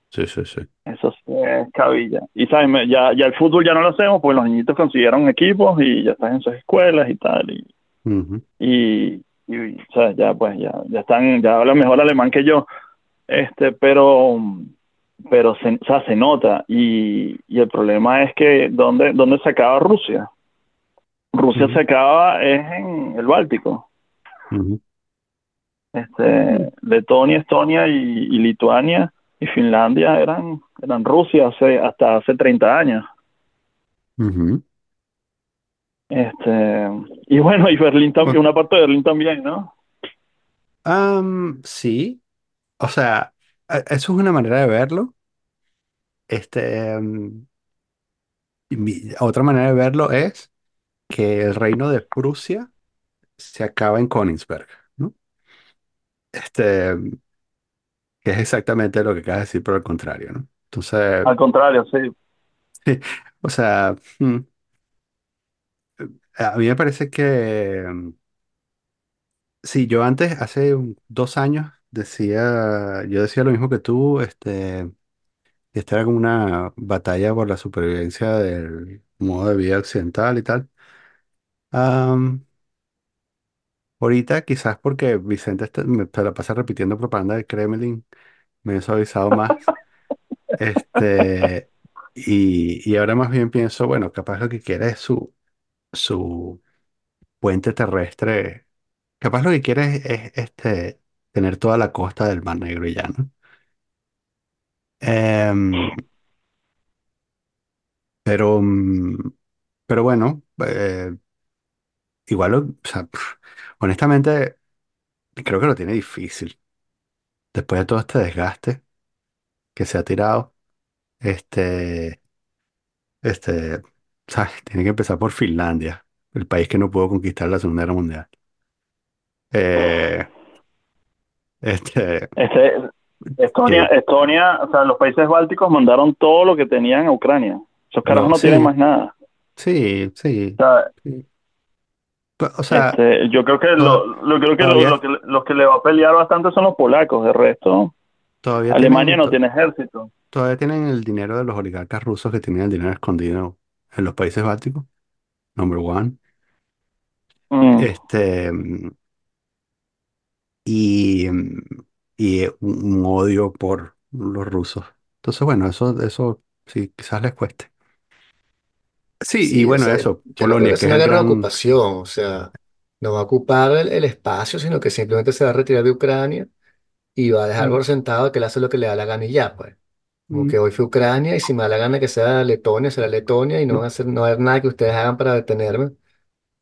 Sí, Sí, sí, eso sí es cabilla. Y sabes, ya, ya el fútbol ya no lo hacemos porque los niñitos consiguieron equipos y ya están en sus escuelas y tal, y, Ujú. y, y, o sea, ya pues, ya, ya están, ya hablan mejor alemán que yo, este, pero, pero se, o sea, se nota, y, y el problema es que, ¿dónde, dónde se acaba Rusia? Rusia se acaba es en el Báltico. Este, Letonia, Estonia y, y Lituania y Finlandia eran, eran Rusia hace, hasta hace 30 años. Este, y bueno, y Berlín también, Bueno, una parte de Berlín también, ¿no? am, sí. O sea, eso es una manera de verlo. Este, mi- otra manera de verlo es que el reino de Prusia se acaba en Königsberg, ¿no? Este, que es exactamente lo que acabas de decir, pero al contrario, ¿no? Entonces, Al contrario, sí. o sea, mm, a mí me parece que mm, sí, yo antes, hace un- dos años, decía, yo decía lo mismo que tú, este, esta era como una batalla por la supervivencia del modo de vida occidental y tal. Ahorita quizás porque Vicente está- me, se la pasa repitiendo propaganda del Kremlin, me he suavizado más. Este, y, y ahora más bien pienso, bueno, capaz lo que quiere es su, su puente terrestre. Capaz lo que quiere es, es, este, tener toda la costa del Mar Negro y ya, ¿no? Em, pero, mm, pero bueno, eh, igual, o sea, honestamente, creo que lo tiene difícil. Después de todo este desgaste que se ha tirado, este, este, ¿sabes? Tiene que empezar por Finlandia, el país que no pudo conquistar la Segunda Guerra Mundial. Eh, este, Este, Estonia, que Estonia, o sea, los países bálticos mandaron todo lo que tenían a Ucrania. Esos carajos no, no tienen sí, más nada. sí, O sí, sea, sí. O sea, este, yo creo que lo, lo creo que lo, que los que le va a pelear bastante son los polacos. De resto, todavía Alemania tienen, no tiene ejército. todavía tienen el dinero de los oligarcas rusos que tienen el dinero escondido en los países bálticos, number one. Mm. Este, y, y un odio por los rusos. Entonces, bueno, eso, eso sí, quizás les cueste. Sí, y Sí, o bueno, sea, eso, yo Polonia, que es una el guerra de gran... ocupación, o sea, no va a ocupar el, el espacio, sino que simplemente se va a retirar de Ucrania y va a dejar Mm, por sentado que él hace lo que le da la gana y ya, pues. Como mm, que hoy fue Ucrania y si me da la gana que sea Letonia, será Letonia y no van a mm. hacer, no va a haber nada que ustedes hagan para detenerme,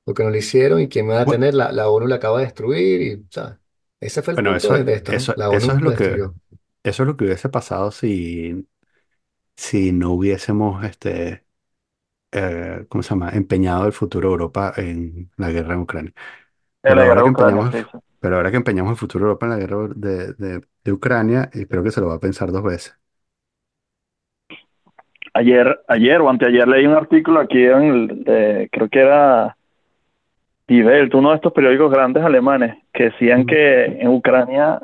porque no lo hicieron y quién me va a Bu- detener, la, la ONU la acaba de destruir y, ¿sabes? Ese fue el Bueno, punto eso, de, de esto, ¿no? eso, La eso ONU es lo lo que, destruyó. eso es lo que hubiese pasado si, si no hubiésemos, este, eh, ¿cómo se llama? Empeñado el futuro de Europa en la guerra en Ucrania. En Pero la guerra ahora de que Ucrania, empeñamos, sí, el- sí. pero ahora que empeñamos el futuro de Europa en la guerra de, de, de Ucrania, y creo que se lo va a pensar dos veces. Ayer, ayer o anteayer leí un artículo aquí en el, de- creo que era Die Welt, uno de estos periódicos grandes alemanes, que decían que en Ucrania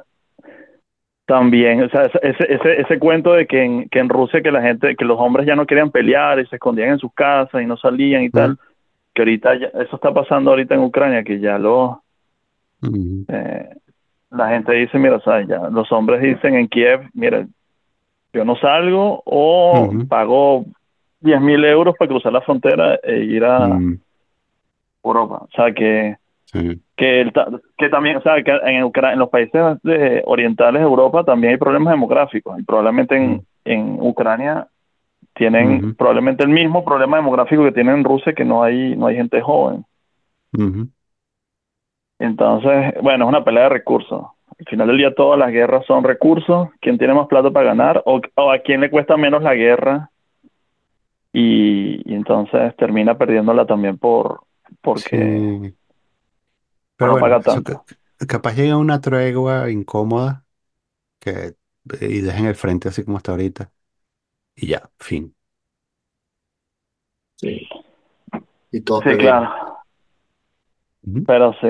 También, o sea, ese, ese, ese, cuento de que en, que en Rusia que la gente, que los hombres ya no querían pelear y se escondían en sus casas y no salían y tal, que ahorita ya- eso está pasando ahorita en Ucrania, que ya los, Ujú, eh, la gente dice, mira, o sea, ya los hombres dicen en Kiev, mira, yo no salgo o pago diez mil euros para cruzar la frontera e ir a Europa. O sea, que, sí, que, el ta- que también, o sea, que en, Ucra- en los países de- orientales de Europa también hay problemas demográficos y probablemente en, Mm. en Ucrania tienen probablemente el mismo problema demográfico que tienen en Rusia, que no hay, no hay gente joven. Entonces, bueno, es una pelea de recursos. Al final del día todas las guerras son recursos, quién tiene más plata para ganar o, o a quién le cuesta menos la guerra y, y entonces termina perdiéndola también por porque sí. Por Pero no bueno, pagar eso tanto. ca- capaz llega una tregua incómoda que y dejen el frente así como está ahorita y ya, fin. Sí. Y todos Sí, claro, Ujú, pero sí.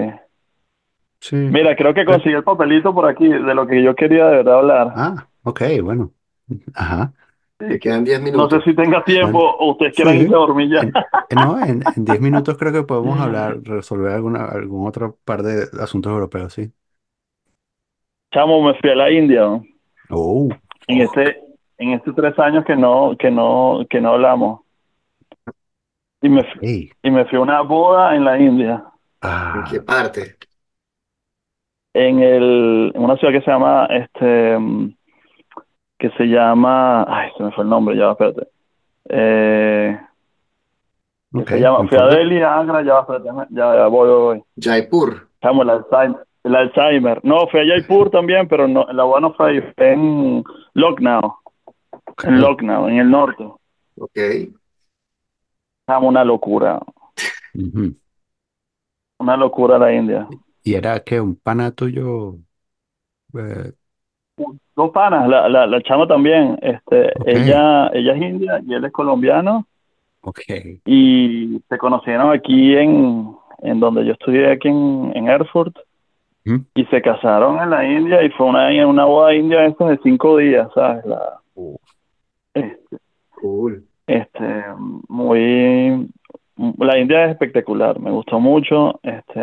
Sí. Mira, creo que Eh, conseguí el papelito por aquí de lo que yo quería de verdad hablar. Ah, ok, bueno. Ajá. Te quedan 10 No sé minutos. si tenga tiempo Bueno, o ustedes quieran irse sí. a dormir ya. En, no, en, en 10 minutos creo que podemos hablar, resolver alguna, algún otro par de asuntos europeos, sí. Chamo, me fui a la India, ¿no? Oh, En este, en estos tres años que no, que no, que no hablamos. Y me, fu- Hey. y me fui a una boda en la India, ¿En qué Ah, parte? en el, en una ciudad que se llama, este, que se llama, ay, se me fue el nombre, ya, espérate. Eh, que ok, se llama, fui a. Delhi, Agra, ya, va, espérate, ya, ya, voy, voy, voy. Jaipur. Chamo, el Alzheimer, el Alzheimer. No, fui a Jaipur también, pero no, la no fue ahí, fue en Lucknow, Ok. en Lucknow, en el norte. Ok. Chamo, una locura, una locura la India. ¿Y era que un pana tuyo? eh, Dos panas, la, la, la chama también, este, ella, ella es india y él es colombiano ok. y se conocieron aquí en, en donde yo estudié aquí en, en Erfurt y se casaron en la India y fue una, una boda india de cinco días, ¿sabes? La, este, Cool. este, muy, la India es espectacular, me gustó mucho, este,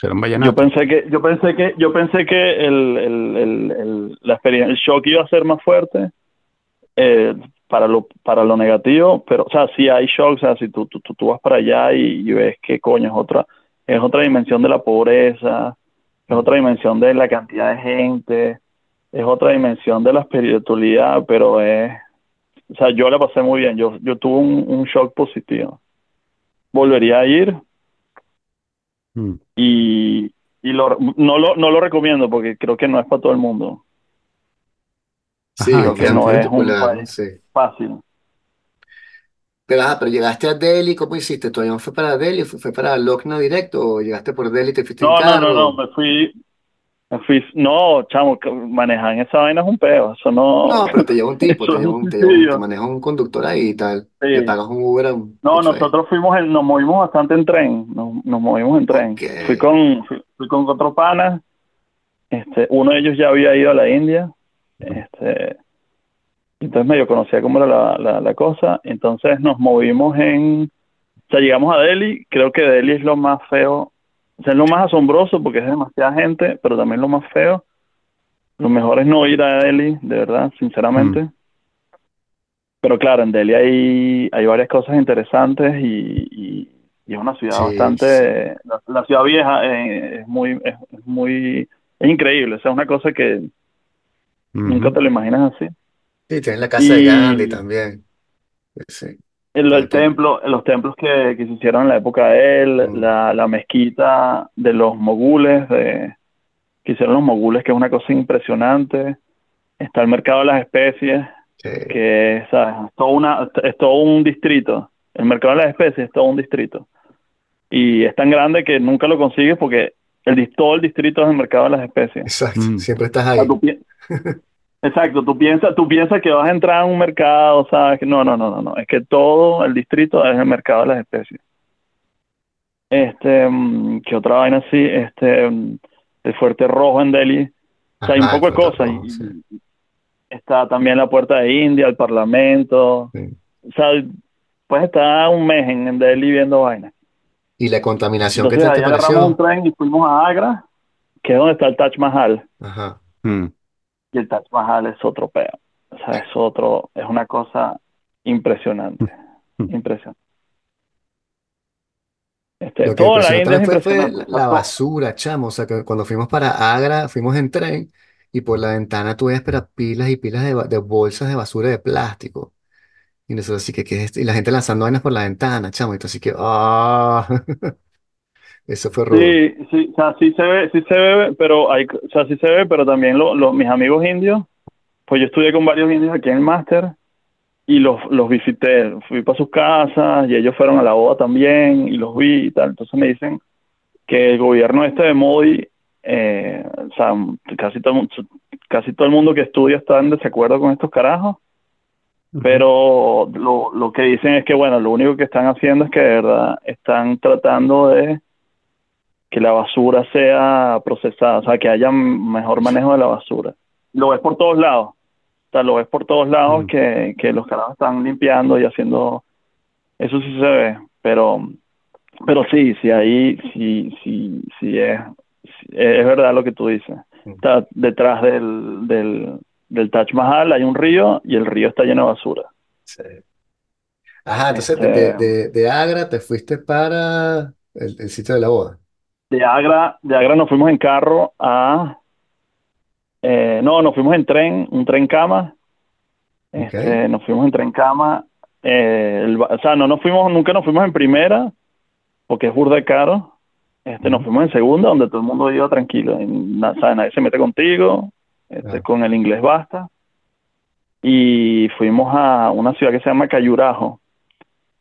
¿Pusieron Yo pensé que, yo pensé que, yo pensé que el, el, el, la experiencia, el shock iba a ser más fuerte eh, para lo, para lo negativo, pero, o sea, sí hay shock, o sea, si tú, tú, tú, vas para allá y, y ves que coño es otra, es otra dimensión de la pobreza, es otra dimensión de la cantidad de gente, es otra dimensión de la espiritualidad, pero es, o sea, yo la pasé muy bien, yo, yo tuve un, un shock positivo. Volvería a ir, Mm, y, y lo, no, lo, no lo recomiendo porque creo que no es para todo el mundo. Sí, Ajá, que no es un país sí. fácil. Pero, ah, pero llegaste a Delhi, ¿cómo hiciste? ¿Tu avión fue para Delhi? ¿Fue, fue para Lucknow directo? ¿O llegaste por Delhi y te fuiste en No, no, no, no, carro? me fui, no, chamo, en esa vaina es un peo, eso no, No, pero te lleva un tipo, te lleva un te lleva un- te maneja un conductor ahí y tal. Sí. pagas un Uber a un- No, nosotros fuimos, en- nos movimos bastante en tren, nos, nos movimos en tren. Fui con, fui, fui con otro pana, este, uno de ellos ya había ido a la India, este, entonces medio conocía cómo era la, la, la cosa, entonces nos movimos en, o sea, llegamos a Delhi, creo que Delhi es lo más feo, o sea, es lo más asombroso porque es demasiada gente, pero también lo más feo. Lo mejor es no ir a Delhi, de verdad, sinceramente. Pero claro, en Delhi hay, hay varias cosas interesantes y, y- y es una ciudad Sí, bastante, la, la ciudad vieja eh, es muy, es, es muy, es increíble, o sea, es una cosa que nunca te lo imaginas así. Sí, tienes la casa de Gandhi también. Sí, el, el templo, los templos que, que se hicieron en la época de él, Mm. la, la mezquita de los mogules, de, que hicieron los mogules, que es una cosa impresionante. Está el mercado de las especies, Sí. que ¿sabes? Es, todo una, es todo un distrito. El mercado de las especies es todo un distrito. Y es tan grande que nunca lo consigues porque el, todo el distrito es el mercado de las especies. Exacto, Mm. siempre estás O sea, ahí. tú Exacto, tú piensas, tú piensas que vas a entrar a un mercado, ¿sabes? No, no, no, no, no. Es que todo el distrito es el mercado de las especies. Este, mm, ¿qué otra vaina así? Este, mm, el Fuerte Rojo en Delhi O sea, hay un poco de cosas. Y, está también la puerta de India, el Parlamento. sí. O sea, pues está un mes en, en Delhi viendo vainas. ¿Y la contaminación Entonces tal ahí te agarramos un pareció? tren y fuimos a Agra, que es donde está el Taj Mahal. Ajá. Mm. Y el Taj Mahal es otro peo. O sea, es otro, es una cosa impresionante. Mm. Impresionante. Este, Lo que toda la India fue, fue la, basura, chamo. O sea, que cuando fuimos para Agra, fuimos en tren y por la ventana tú ves pero pilas y pilas de bolsas de basura de plástico. Y nosotros así que, ¿qué es esto? Y la gente lanzando vainas por la ventana, chamo. Y tú así que, ¡ah! Eso fue rudo. Sí, sí, o sea, sí se ve, sí se ve, pero hay, o sea, sí se ve, pero también lo- lo- mis amigos indios, pues yo estudié con varios indios aquí en el máster y los, los visité, fui para sus casas y ellos fueron a la boda también y los vi y tal. Entonces me dicen que el gobierno este de Modi, eh, o sea, casi todo, casi todo el mundo que estudia está en desacuerdo con estos carajos, pero lo, lo que dicen es que, bueno, lo único que están haciendo es que de verdad están tratando de que la basura sea procesada, o sea, que haya mejor manejo de la basura. Lo ves por todos lados, o sea, lo ves por todos lados Mm. que, que los carajos están limpiando y haciendo, eso sí se ve, pero, pero sí, sí, ahí sí, sí, sí es, sí, es verdad lo que tú dices. Mm. Está detrás del, del, del Taj Mahal hay un río y el río está lleno de basura. Sí. Ajá, entonces de, Este, de, de- de Agra te fuiste para el, el sitio de la boda. De Agra, de Agra nos fuimos en carro a, eh, no, nos fuimos en tren, un tren cama, este, nos fuimos en tren cama, eh, el o sea, no nos fuimos, nunca nos fuimos en primera, porque es burda de caro, este, nos fuimos en segunda, donde todo el mundo iba tranquilo, o sea, nadie se mete contigo, este, con el inglés basta, y fuimos a una ciudad que se llama Cayurajo,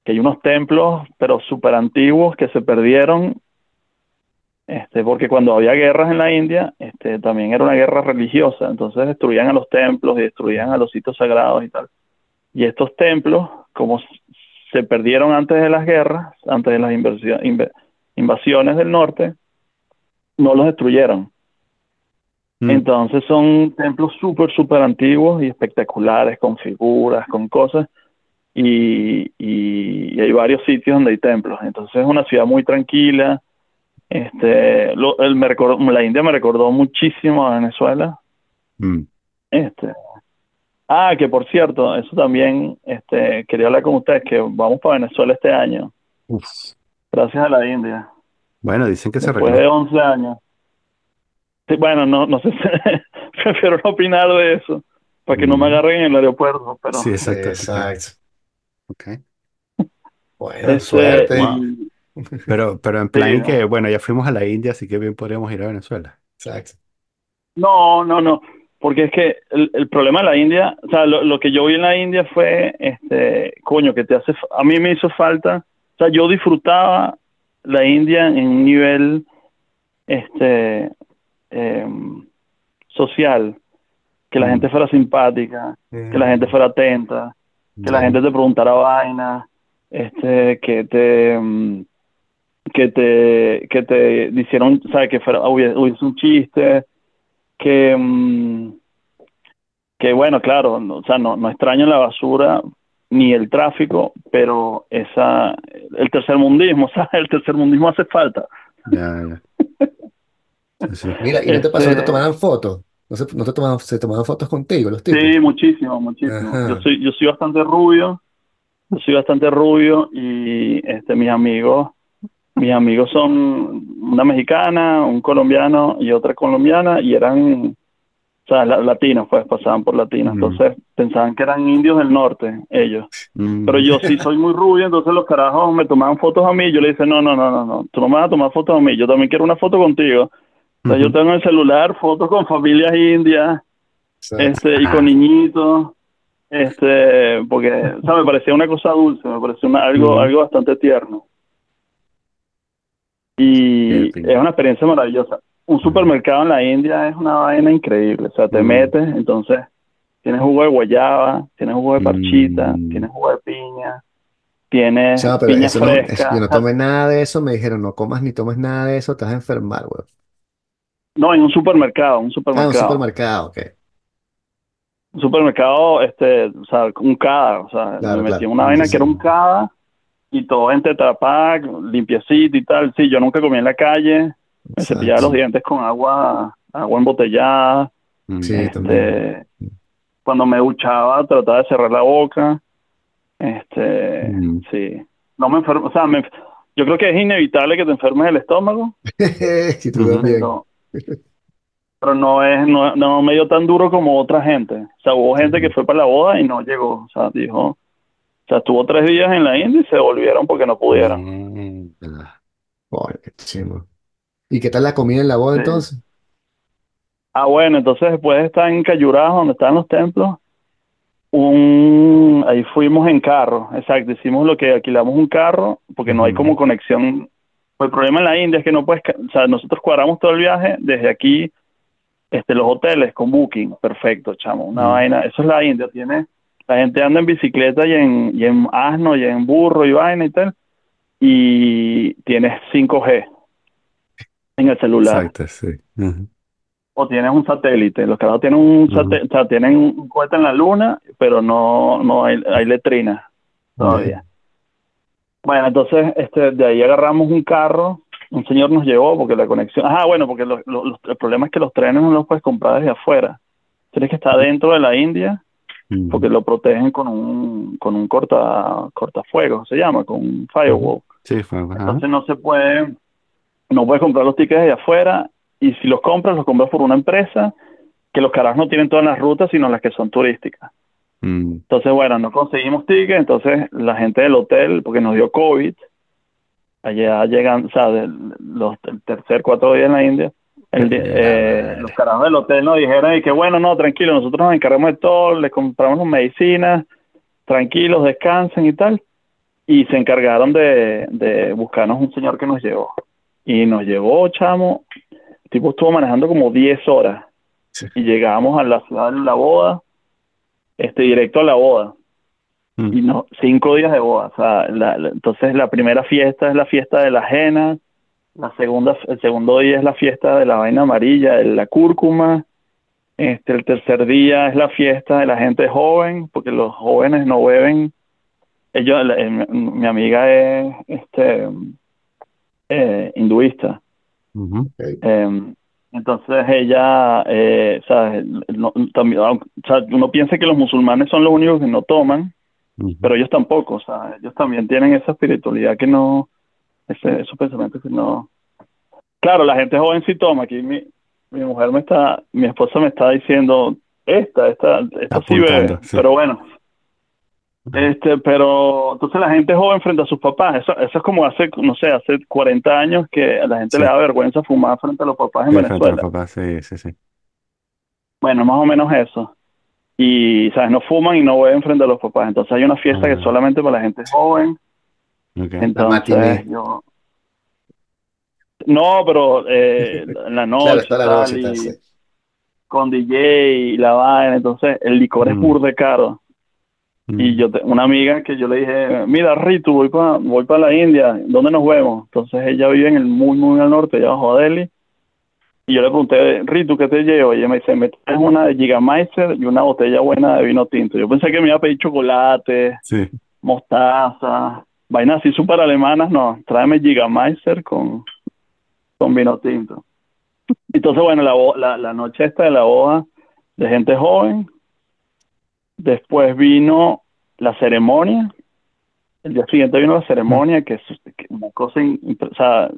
que hay unos templos, pero súper antiguos, que se perdieron este, porque cuando había guerras en la India, este, también era una guerra religiosa, entonces destruían a los templos y destruían a los sitios sagrados y tal. Y estos templos, como se perdieron antes de las guerras, antes de las invasiones del norte, no los destruyeron. Mm. Entonces son templos súper, súper antiguos y espectaculares, con figuras, con cosas, y, y- y hay varios sitios donde hay templos. Entonces es una ciudad muy tranquila. Este, lo- el, me recordó- la India me recordó muchísimo a Venezuela. Mm. Este, ah, que por cierto, eso también, este, quería hablar con ustedes, que vamos para Venezuela este año, Uf. gracias a la India, Bueno, dicen que se después de arregló. 11 años. Sí, bueno, no, no sé, prefiero no opinar de eso, para que no me Mm. agarren en el aeropuerto, pero... Sí, exacto. Exacto. ok. Bueno, Este, suerte. Pero, pero en plan que, bueno, ya fuimos a la India, así que bien podríamos ir a Venezuela. Exacto. No, no, no, porque es que el, el problema de la India, o sea, lo, lo que yo vi en la India fue, este, coño, que te hace, a mí me hizo falta, o sea, yo disfrutaba la India en un nivel, este, em, social, que la Mm. gente fuera simpática, que la gente fuera atenta, que la gente te preguntara vainas, este, que te, mm, que te, que te hicieron, ¿sabes? Que fuera, hubiese, hubiese un chiste, que, mm, que bueno, claro, no, o sea, no, no extraño la basura ni el tráfico, pero esa, el tercermundismo, ¿sabes? El tercermundismo hace falta. Ya, ya. Sí. Mira, ¿y no te pasó que te Este, tomaran fotos? ¿No se, no te tomaban, se tomaban fotos contigo los tipos? Sí, muchísimo, muchísimo. Yo soy, yo soy bastante rubio, yo soy bastante rubio y este mis amigos, mis amigos son una mexicana, un colombiano y otra colombiana y eran, o sea, la- latinos, pues pasaban por latinos, Ujú. entonces pensaban que eran indios del norte, ellos. Mm. Pero yo sí soy muy rubio, entonces los carajos me tomaban fotos a mí y yo le dije, no, no, no, no, no, tú no me vas a tomar fotos a mí, yo también quiero una foto contigo. O sea, yo tengo en el celular fotos con familias indias este, y con niñitos, este, porque, o sea, me parecía una cosa dulce, me parecía una- algo, Ujú. algo bastante tierno. Y es una experiencia maravillosa. Un supermercado en la India es una vaina increíble, o sea, te Mm. metes, entonces tienes jugo de guayaba, tienes jugo de parchita, Mm. tienes jugo de piña, tienes pero piña eso no, fresca. yo no tomé nada de eso, me dijeron, no comas ni tomes nada de eso, te vas a enfermar, güey. No, en un supermercado, un Ah, un supermercado. supermercado, ok. Un supermercado, este, o sea, un CADA, o sea, Claro, me metí claro. en una vaina que era un. CADA y todo en Tetra Pak, limpiecito y tal. Sí, yo nunca comí en la calle, me cepillaba los dientes con agua, agua embotellada. Mm. Sí, también. Este, cuando me duchaba trataba de cerrar la boca. Este, Mm. sí. No me enfermo, o sea, me- yo creo que es inevitable que te enfermes el estómago, Si tú Ujú. también. pero, pero no es, no, no me dio tan duro como otra gente. O sea, hubo gente que fue para la boda y no llegó. O sea, dijo, sea, estuvo tres días en la India y se volvieron porque no pudieron. Mm. Ah, qué chimbo. ¿Y qué tal la comida en la boda Sí. entonces? Ah, bueno, entonces después de estar en Cayurajo, donde están los templos, un, ahí fuimos en carro, exacto, hicimos lo que alquilamos un carro, porque no hay como conexión. El problema en la India es que no puedes, o sea, nosotros cuadramos todo el viaje desde aquí, este, los hoteles con Booking, perfecto, chamo, una Mm. vaina, eso es la India, tiene, la gente anda en bicicleta y en, y en asno y en burro y vaina y tal, y tienes 5G en el celular Exacto, sí. O tienes un satélite. Los carajos tienen un satélite, o sea, tienen un cohete en la luna, pero no, no hay, hay letrinas todavía. Bueno, entonces este, de ahí agarramos un carro, un señor nos llevó porque la conexión, ah, bueno, porque los- los- el problema es que los trenes no los puedes comprar desde afuera. Tienes que estar dentro de la India Porque lo protegen con un, con un corta, cortafuegos, se llama, con un firewall. Sí, fue. Entonces no se puede, no puedes comprar los tickets de afuera y si los compras, los compras por una empresa que los carajos no tienen todas las rutas, sino las que son turísticas. Mm. Entonces, bueno, no conseguimos tickets, entonces la gente del hotel, porque nos dio COVID, allá llegan, o sea, del- los, el tercer, cuatro días en la India, el eh, madre. los carajos del hotel nos dijeron y que bueno, no, tranquilo, nosotros nos encargamos de todo, les compramos medicinas, tranquilos, descansen y tal, y se encargaron de, de buscarnos un señor que nos llevó. Y nos llevó, chamo, el tipo estuvo manejando como 10 horas Sí. y llegamos a la ciudad de la boda, este, directo a la boda Mm. y no, cinco días de boda. O sea, la- la- entonces la primera fiesta es la fiesta de la ajena, la segunda, el segundo día es la fiesta de la vaina amarilla, de la cúrcuma, este, el tercer día es la fiesta de la gente joven, porque los jóvenes no beben. Ellos, eh, mi, mi amiga es este eh, hinduista. Eh, entonces ella, eh, ¿sabes? No- también, o sea, uno piensa que los musulmanes son los únicos que no toman, pero ellos tampoco, o sea, ellos también tienen esa espiritualidad que no, ese, esos pensamientos que no. Claro, la gente joven sí toma. Aquí mi, mi mujer me está, mi esposa me está diciendo, esta, esta, esta sí bebe, sí. pero bueno. Este, pero entonces la gente joven frente a sus papás, eso, eso es como hace, no sé, hace 40 años que a la gente Sí. le da vergüenza fumar frente a los papás en Sí, frente a los Venezuela. papás, sí, sí, sí. Bueno, más o menos eso. Y, ¿sabes? No fuman y no beben frente a los papás. Entonces hay una fiesta que Ah. es solamente para la gente joven. Ok. Entonces yo... No, pero eh, en la Claro, noche tal, y con DJ y la vaina. Entonces el licor es Mm. burda de caro. Mm. Y yo, te- una amiga que yo le dije, mira, Ritu, voy para voy pa la India, ¿dónde nos vemos? Entonces ella vive en el muy, muy al norte, allá abajo de Delhi. Y yo le pregunté, Ritu, ¿qué te llevo? Y ella me dice, me traes una de Gigameister y una botella buena de vino tinto. Yo pensé que me iba a pedir chocolate, Sí. mostaza, vainas así súper alemanas. No, tráeme Gigameister con, con vino tinto. Entonces, bueno, la, la, la noche esta de la boda de gente joven. Después vino la ceremonia. El día siguiente vino la ceremonia, que es una cosa, o sea,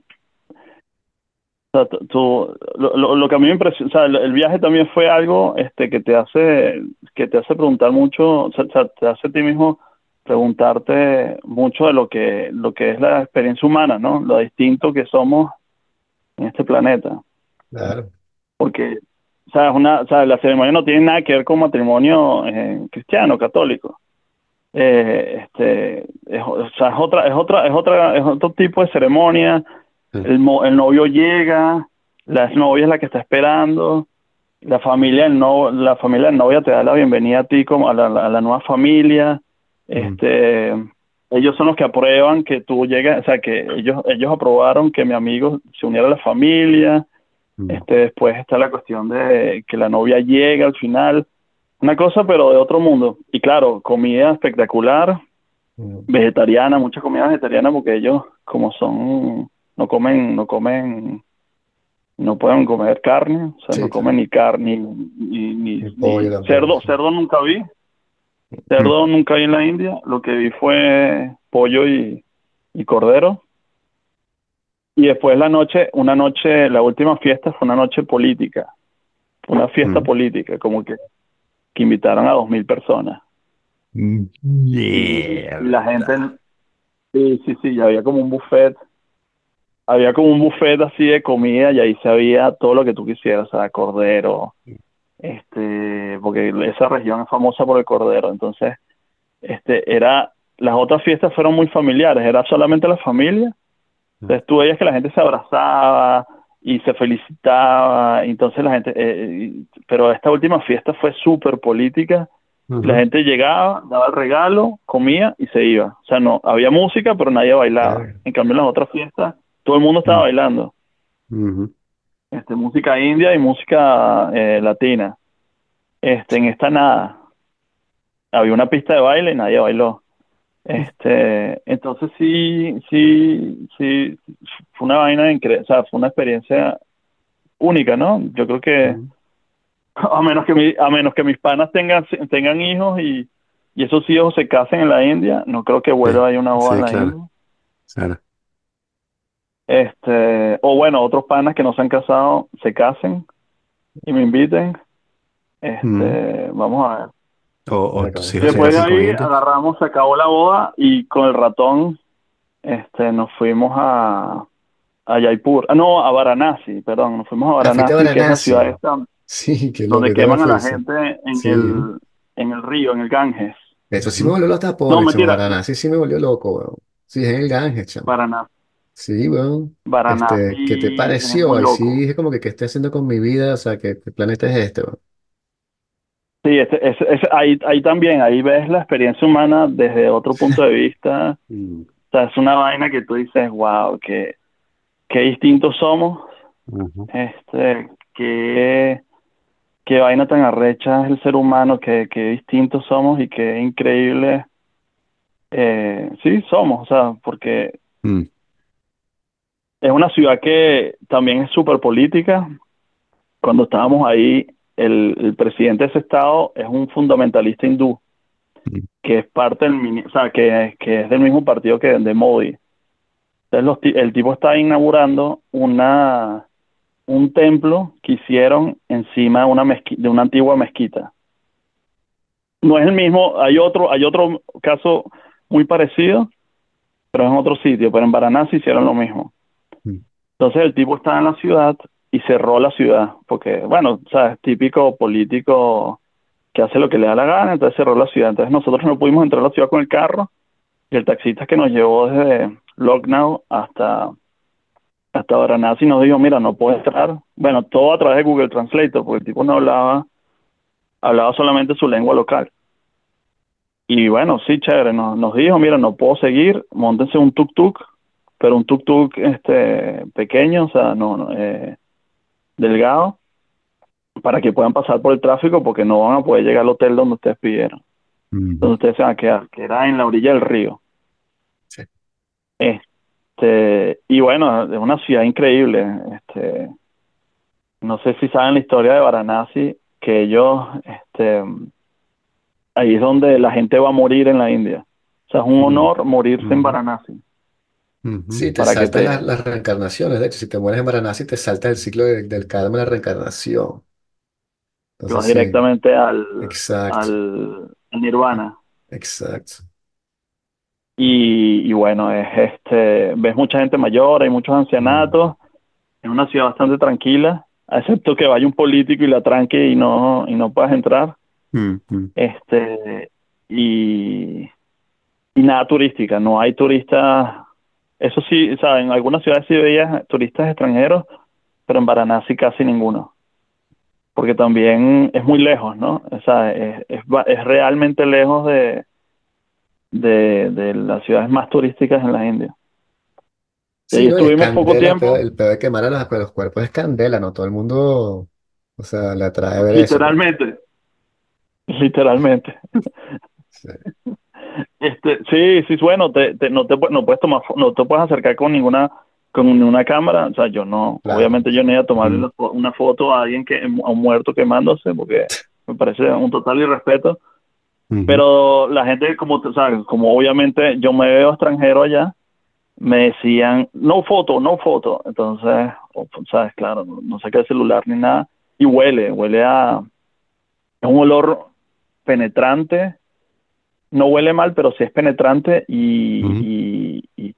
o sea, tú- lo, lo- lo que a mí me impresionó, o sea, el, viaje también fue algo este que te hace, que te hace preguntar mucho, o sea, te hace a ti mismo preguntarte mucho de lo que, lo que es la experiencia humana, ¿no? Lo distinto que somos en este planeta Claro. porque o sea, es una, sea, la ceremonia no tiene nada que ver con matrimonio eh, cristiano, católico. Eh, este, es, o sea, es otra, es otra, es otra, es otro tipo de ceremonia. Sí. El, mo- el novio llega, la novia es la que está esperando, la familia del no, la familia del novia te da la bienvenida a ti como a la, a la nueva familia. Este, ellos son los que aprueban que tú llegues, o sea, que ellos, ellos aprobaron que mi amigo se uniera a la familia Mm. Este, después está la cuestión de que la novia llega al final, una cosa pero de otro mundo. Y claro, comida espectacular, Mm. vegetariana, mucha comida vegetariana porque ellos como son, no comen, no comen, no pueden comer carne, o sea, Sí, no comen ni carne, ni, cerdo, cerdo nunca vi, cerdo nunca vi en la India, lo que vi fue pollo y, y cordero. Y después la noche, una noche, la última fiesta fue una noche política, una fiesta Mm. política, como que, que invitaron a dos mil personas. Mm. Y la gente, sí, sí, sí, ya había como un buffet, había como un buffet así de comida y ahí se había todo lo que tú quisieras, o sea, cordero, este, porque esa región es famosa por el cordero, entonces, este, era, las otras fiestas fueron muy familiares, era solamente la familia, entonces tú veías que la gente se abrazaba y se felicitaba, entonces la gente, eh, pero esta última fiesta fue súper política, la gente llegaba, daba el regalo, comía y se iba. O sea, no, había música, pero nadie bailaba. En cambio, en las otras fiestas, todo el mundo estaba Mm. bailando. Este, música india y música eh, latina. Este, en esta nada. Había una pista de baile y nadie bailó. Este, entonces sí, sí, sí, fue una vaina increíble, o sea, fue una experiencia única, ¿no? Yo creo que a menos que mi- a menos que mis panas tengan tengan hijos y, y esos hijos se casen en la India, no creo que vuelva a ir a una boda sí, en la claro. India. Claro. Este, o bueno, otros panas que no se han casado se casen y me inviten. Este, vamos a ver. O, o Después de ahí agarramos, se acabó la boda y con el ratón este, nos fuimos a, a Jaipur, ah, no, a Varanasi, perdón, nos fuimos a Ah, fuiste a Varanasi, que es la Varanasi. ciudad esta Sí, qué donde ¿qué queman a la gente en Sí. el, en el río, en el Ganges. Eso sí me volvió loco hasta No, Varanasi sí me volvió loco, weón. Sí, es en el Ganges, chamo. Varanasi. Sí, weón. Este, ¿qué te es pareció? muy Ahí sí loco. dije como que, ¿qué estoy haciendo con mi vida? O sea, ¿qué, qué planeta es este, weón? Sí, este, ese- ese- ahí, ahí también, ahí ves la experiencia humana desde otro punto de vista. Mm. O sea, es una vaina que tú dices, wow, qué, qué distintos somos, Ujú. este, qué, qué vaina tan arrecha es el ser humano, qué, qué distintos somos y qué increíble, eh, sí, somos, o sea, porque Mm. Es una ciudad que también es súper política. Cuando estábamos ahí, el, el presidente de ese estado es un fundamentalista hindú. Que es parte del, o sea, que, que es del mismo partido que de Modi. Entonces los el tipo está inaugurando una un templo que hicieron encima de una mezqui- de una antigua mezquita. No es el mismo, hay otro, hay otro caso muy parecido, pero es en otro sitio, pero en Varanasi hicieron lo mismo. Entonces el tipo está en la ciudad y cerró la ciudad, porque, bueno, o sea, es típico político que hace lo que le da la gana, entonces cerró la ciudad. Entonces nosotros no pudimos entrar a la ciudad con el carro y el taxista que nos llevó desde Lucknow hasta, hasta Varanasi nos dijo, mira, no puedo entrar. Bueno, todo a través de Google Translator, porque el tipo no hablaba, hablaba solamente su lengua local. Y bueno, sí, chévere, nos, nos dijo, mira, no puedo seguir, montense un tuk-tuk, pero un tuk-tuk este, pequeño, o sea, no, no, eh, delgado, para que puedan pasar por el tráfico, porque no van a poder llegar al hotel donde ustedes pidieron, Mm. donde ustedes se van a quedar, que era en la orilla del río. Sí. Este, y bueno, es una ciudad increíble. Este, no sé si saben la historia de Varanasi, que ellos, este, ahí es donde la gente va a morir en la India. O sea, es un Mm. honor morirse en Ujú. Varanasi. Ujú. Sí, te Para que saltan te- las, las reencarnaciones. De hecho, si te mueres en Varanasi, te salta el ciclo de- del karma de la reencarnación. que vas Entonces, sí, directamente al, exacto, al, al Nirvana. exacto. Y, y bueno, es este, ves mucha gente mayor, hay muchos ancianatos, es una ciudad bastante tranquila, excepto que vaya un político y la tranque y no, y no puedas entrar. Este, y, y nada turística, no hay turistas, eso sí, o sea, en algunas ciudades sí veías turistas extranjeros, pero en Varanasi casi ninguno. Porque también es muy lejos, ¿no? O sea, es, es, es realmente lejos de, de, de las ciudades más turísticas en la India. Y Sí, ¿no? Estuvimos poco candela, tiempo, el peor de quemar a los, a los cuerpos es candela, ¿no? Todo el mundo, o sea, le atrae ver eso, pues. literalmente, literalmente. Sí, Este, sí, sí, bueno, te, te- no te no puedes tomar, no te puedes acercar con ninguna con ninguna cámara, o sea, yo no, claro. obviamente yo no iba a Mm. fo- una foto a alguien que a un muerto quemándose porque me parece un total irrespeto, pero la gente como, sabes, como obviamente yo me veo extranjero allá, me decían, no foto, no foto, entonces, sabes, claro, no, no saqué el celular ni nada, y huele, huele a, es un olor penetrante, no huele mal, pero sí es penetrante y, y, y-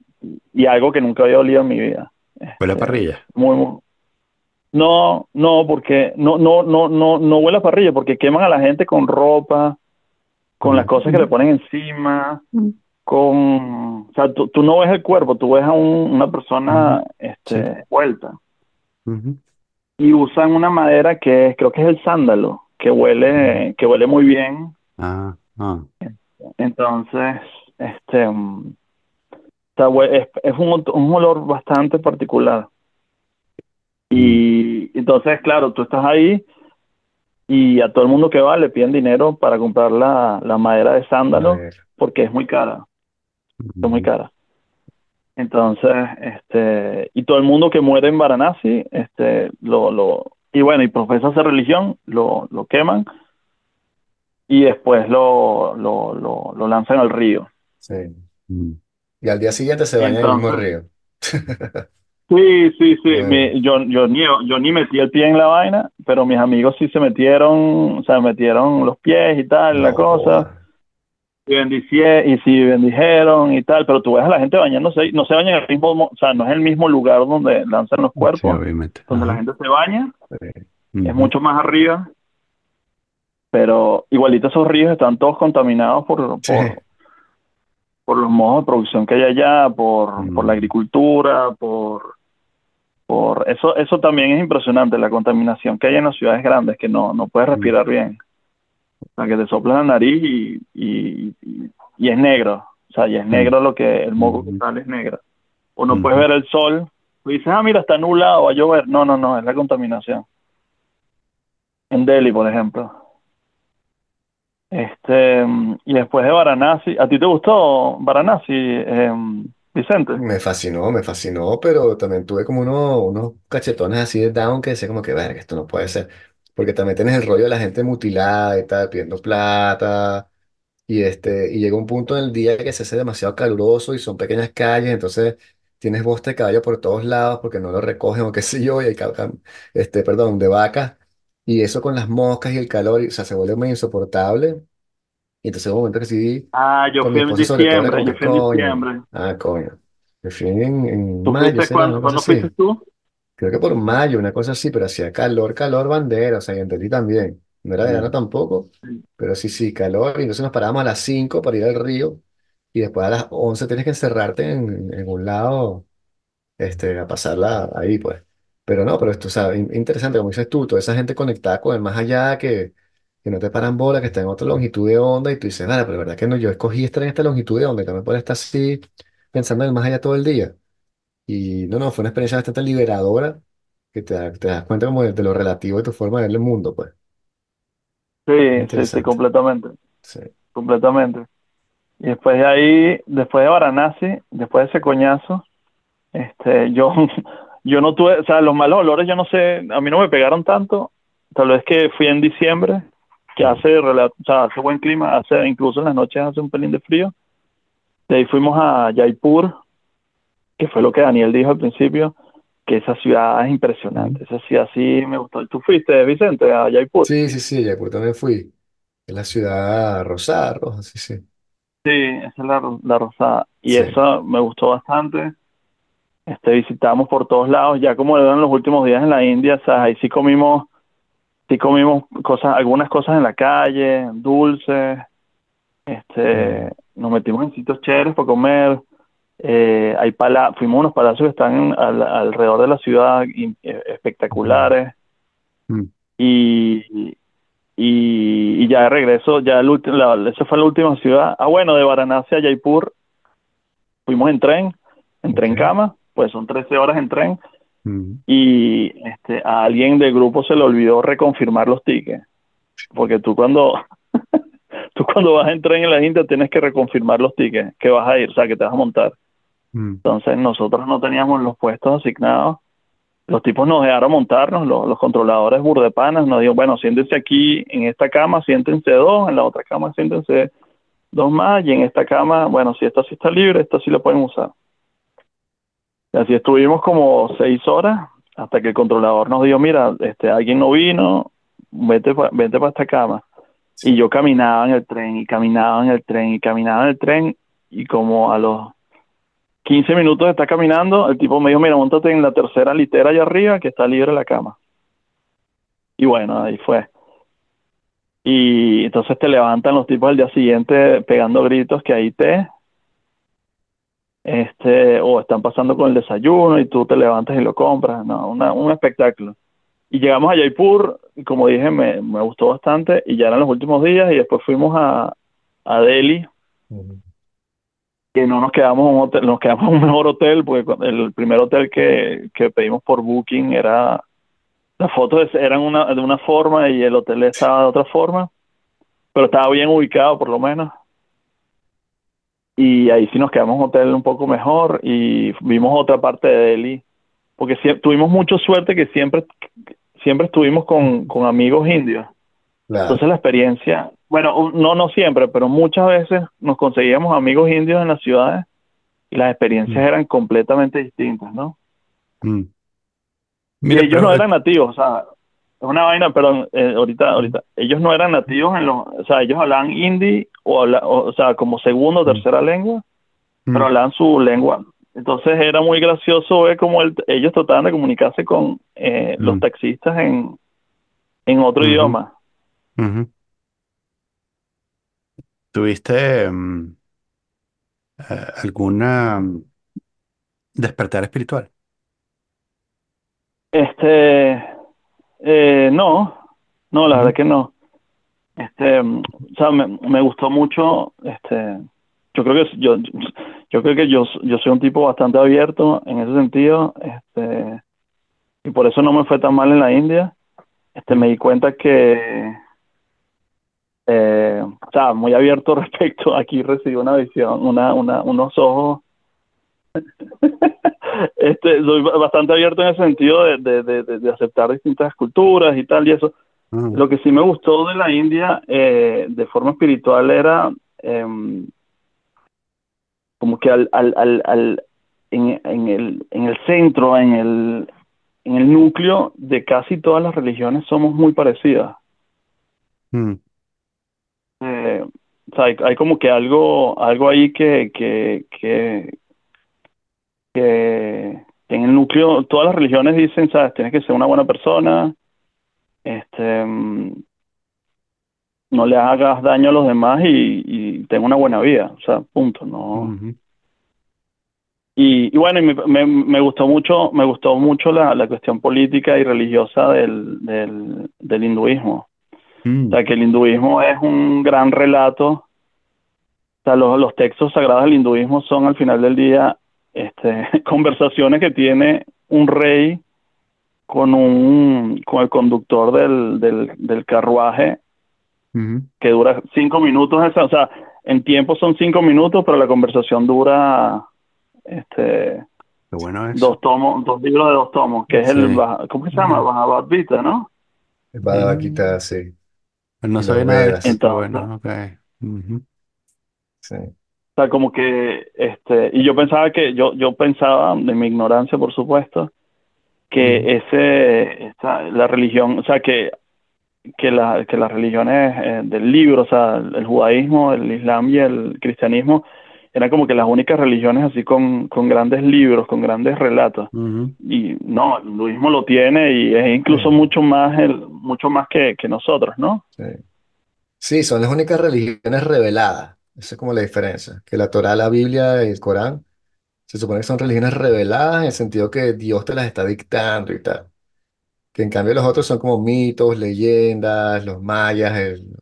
y algo que nunca había olido en mi vida. Huele a Este, parrilla. muy, muy- no, no, porque no, no, no, no, no huele a parrilla, porque queman a la gente con ropa, con las cosas que le ponen encima, con, o sea, tú, tú no ves el cuerpo, tú ves a un- una persona, este, vuelta y usan una madera que creo que es el sándalo, que huele, que huele muy bien. Ah, ah. Entonces, este, mm, es, es un, un olor bastante particular. Y entonces, claro, tú estás ahí y a todo el mundo que va le piden dinero para comprar la, la madera de sándalo porque es muy cara, es muy cara. Entonces, este, y todo el mundo que muere en Varanasi, este, lo, lo, y bueno, y profesa esa religión, lo, lo queman y después lo, lo, lo, lo lanzan al río. sí. Mm. Y al día siguiente se baña en el mismo río. Sí, sí, sí. Bueno, mi- yo, yo, ni, yo ni metí el pie en la vaina, pero mis amigos sí se metieron, o sea, metieron los pies y tal, la cosa, y bendicie, y sí bendijeron y tal, pero tú ves a la gente bañándose, no se baña en el mismo, mo- o sea, no es el mismo lugar donde lanzan los Sí, cuerpos, obviamente. donde la Ajá. gente se baña, Sí. es mucho más arriba, pero igualito esos ríos están todos contaminados por, Sí. por, por los modos de producción que hay allá, por, por la Mm. agricultura, por, por eso, eso también es impresionante, la contaminación que hay en las ciudades grandes, que no, no puedes Mm. respirar bien. O sea, que te sopla la nariz y, y, y, y es negro. O sea, y es Mm. negro lo que, el moco que sale es negro. O no puedes ver el sol. Y dices, ah, mira, está nublado, va a llover. No, no, no, es la contaminación. En Delhi, por ejemplo. Este, y después de Varanasi, ¿a ti te gustó Varanasi, em, Vicente? Me fascinó, me fascinó, pero también tuve como uno- unos cachetones así de down que decía como que, verga, esto no puede ser. Porque también tienes el rollo de la gente mutilada y tal, pidiendo plata. Y, este, y llega un punto en el día que se hace demasiado caluroso y son pequeñas calles, entonces tienes boste de caballo por todos lados porque no lo recogen o qué sé yo, y hay este, perdón, de vacas. Y eso con las moscas y el calor, y, o sea, se vuelve muy insoportable. Y entonces hubo un momento que sí, Ah, yo con mi fui en esposa sobre todo, era como diciembre, yo que fui en coño, diciembre. ah, coño. Fui en, en ¿Tú mayo, fuiste será, cuándo? una cosa ¿Cuándo fuiste así. tú? Creo que por mayo, una cosa así, pero hacía calor, calor, bandera, o sea, y en también. No era verano Mm. tampoco, pero sí, sí, calor. Y entonces nos parábamos a las 5 para ir al río y después a las 11 tienes que encerrarte en, en un lado este, a pasarla ahí, pues. Pero no, pero esto, o sea, in- interesante, como dices tú, toda esa gente conectada con el más allá que, que no te paran bola, que está en otra longitud de onda y tú dices, vale, pero la verdad que no, yo escogí estar en esta longitud de onda y también puedo estar así pensando en el más allá todo el día. Y no, no, fue una experiencia bastante liberadora que te, da- te das cuenta como de, de lo relativo de tu forma de ver el mundo, pues. Sí, sí, sí, interesante. completamente, Sí. completamente. Y después de ahí, después de Varanasi, después de ese coñazo, este, yo, yo no tuve, o sea, los malos olores, yo no sé, a mí no me pegaron tanto, tal vez que fui en diciembre, que hace, o sea, hace buen clima, hace, incluso en las noches hace un pelín de frío. De ahí fuimos a Jaipur, que fue lo que Daniel dijo al principio, que esa ciudad es impresionante, esa ciudad sí me gustó. ¿Tú fuiste, Vicente, a Jaipur? Sí, sí, sí, Jaipur también fui. Es la ciudad rosada, roja, sí, sí. Sí, esa es la, la rosada. Y Sí. eso me gustó bastante. Este, visitamos por todos lados, ya como eran los últimos días en la India, o sea, ahí sí comimos, sí comimos cosas, algunas cosas en la calle, dulces, este, nos metimos en sitios chéveres para comer, eh, hay pala fuimos a unos palacios que están al- alrededor de la ciudad, eh, espectaculares, Mm. y, y, y ya de regreso, ya el la, esa fue la última ciudad, ah bueno, de Varanasi a Jaipur, fuimos en tren, en tren cama, pues son 13 horas en tren, mm, y este, a alguien del grupo se le olvidó reconfirmar los tickets, porque tú cuando, tú cuando vas en tren en la India tienes que reconfirmar los tickets, que vas a ir, o sea, que te vas a montar. mm, Entonces nosotros no teníamos los puestos asignados. Los tipos nos dejaron montarnos, los, los controladores burdepanas nos dijeron, bueno, siéntense aquí en esta cama, siéntense dos, en la otra cama siéntense dos más, y en esta cama, bueno, si esta sí está libre, esta sí la pueden usar. Y así estuvimos como seis horas hasta que el controlador nos dijo, mira, este, alguien no vino, vete pa- vete para esta cama. Y yo caminaba en el tren, y caminaba en el tren, y caminaba en el tren, y como a los 15 minutos de estar caminando, el tipo me dijo, mira, montate en la tercera litera allá arriba, que está libre la cama. Y bueno, ahí fue. Y entonces te levantan los tipos al día siguiente pegando gritos que hay té, este, o están pasando con el desayuno y tú te levantas y lo compras, no, una- un espectáculo. Y llegamos a Jaipur, y como dije, me, me gustó bastante, y ya eran los últimos días, y después fuimos a, a Delhi, que no nos quedamos en un hotel, nos quedamos en un mejor hotel, porque el primer hotel que, que pedimos por Booking era, las fotos eran una, de una forma y el hotel estaba de otra forma, pero estaba bien ubicado por lo menos. Y ahí sí nos quedamos en un hotel un poco mejor y vimos otra parte de Delhi, porque sie- tuvimos mucha suerte que siempre, siempre estuvimos con, con amigos indios. Claro. Entonces la experiencia, bueno, no, no siempre, pero muchas veces nos conseguíamos amigos indios en las ciudades y las experiencias Mm. eran completamente distintas, ¿no? mm. Y Mira, ellos pero- no eran nativos, o sea, es una vaina, perdón, eh, ahorita, ahorita, ellos no eran nativos en los, o sea, ellos hablaban hindi o, o, o sea, como segunda o Mm. tercera lengua, mm, pero hablaban su lengua. Entonces era muy gracioso ver cómo el- ellos trataban de comunicarse con eh, los Mm. taxistas en, en otro idioma. ¿Tuviste mm, eh, alguna mm, despertar espiritual? Este, eh, no, no, la verdad que no. Este, o sea, me, me gustó mucho, este, yo creo que yo, yo creo que yo, yo soy un tipo bastante abierto en ese sentido, este, y por eso no me fue tan mal en la India. Este, me di cuenta que, eh, o sea, muy abierto respecto, aquí recibí una visión, una, una, unos ojos este, soy ba- bastante abierto en ese sentido de, de, de- de aceptar distintas culturas y tal y eso. Lo que sí me gustó de la India eh, de forma espiritual era em, como que al, al, al, al- en, en el, en el centro, en el, en el núcleo de casi todas las religiones somos muy parecidas. mm, Eh, o sea, hay, hay como que algo, algo ahí que, que, que, que en el núcleo, todas las religiones dicen, sabes, tienes que ser una buena persona, este, mm, no le hagas daño a los demás y, y ten una buena vida, o sea, punto, no. Y, y bueno, y me, me, me gustó mucho, me gustó mucho la, la cuestión política y religiosa del, del, del hinduismo. mm, O sea, que el hinduismo es un gran relato. O sea, los, los textos sagrados del hinduismo son al final del día este, conversaciones que tiene un rey con un con el conductor del, del, del carruaje que dura cinco minutos. esa- O sea, en tiempo son cinco minutos, pero la conversación dura este Qué bueno eso. dos tomos, dos libros de dos tomos, que es el Baja- ¿cómo se llama? Ujú. Bhagavad Gita, ¿no? El Bhagavad Gita, sí. Pero no sabía nada de Entonces, bueno, ok. Ujú, Sí. O sea, como que, este, y yo pensaba que, yo, yo pensaba, de mi ignorancia, por supuesto, que ese, esa, la religión, o sea, que, que, la, que las religiones eh, del libro, o sea, el, el judaísmo, el islam y el cristianismo, eran como que las únicas religiones así con, con grandes libros, con grandes relatos. Y no, el hinduismo lo tiene y es incluso mucho más, el, mucho más que, que nosotros, ¿no? Sí. Sí, son las únicas religiones reveladas. Esa es como la diferencia. Que la Torá, la Biblia y el Corán se supone que son religiones reveladas en el sentido que Dios te las está dictando y tal. Que en cambio los otros son como mitos, leyendas, los mayas, el-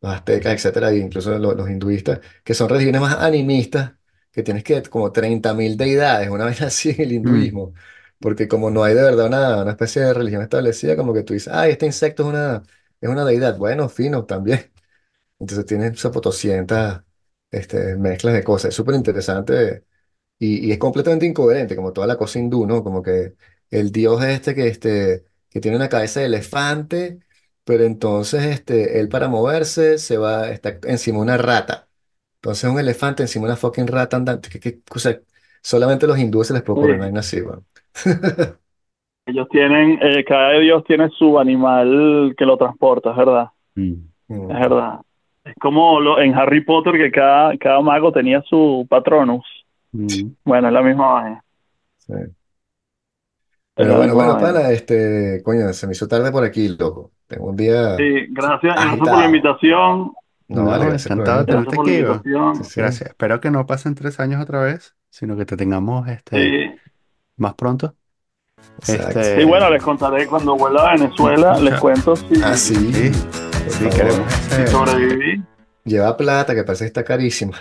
los aztecas, etcétera, e incluso los, los hinduistas, que son religiones más animistas, que tienes que como 30.000 deidades, una vez así en el Mm, hinduismo, porque como no hay de verdad una, una especie de religión establecida, como que tú dices, ay, este insecto es una, es una deidad, bueno, fino, también. Entonces tienes potoscientas este, mezclas de cosas, es súper interesante y, y es completamente incoherente, como toda la cosa hindú, ¿no? Como que el dios este que, este, que tiene una cabeza de elefante, pero entonces este, él para moverse se va, está encima de una rata. Entonces un elefante encima de una fucking rata andante. Que, que- o sea, solamente los hindúes se les puede Sí. una vaina así, weón. Ellos tienen, eh, cada dios tiene su animal que lo transporta, es verdad, mm. Mm, es verdad. Es como lo, en Harry Potter que cada, cada mago tenía su patronus. Mm. Bueno, es la misma vaina. sí. es Pero la bueno, misma bueno, vaina. pana, este, coño, se me hizo tarde por aquí, loco. Tengo un día Sí, gracias, gracias por la agitado. invitación. No, vale, No, gracias por encantado de venir. Gracias tenerte por la aquí, invitación. Sí. Gracias. Espero que no pasen tres años otra vez, sino que te tengamos este Sí. más pronto. Exacto. Este, Sí, bueno, les contaré cuando vuelva a Venezuela, les cuento si, Ah, sí. Sí, Por sí, favor. queremos si ese. sobreviví. Lleva plata, que parece que está carísima.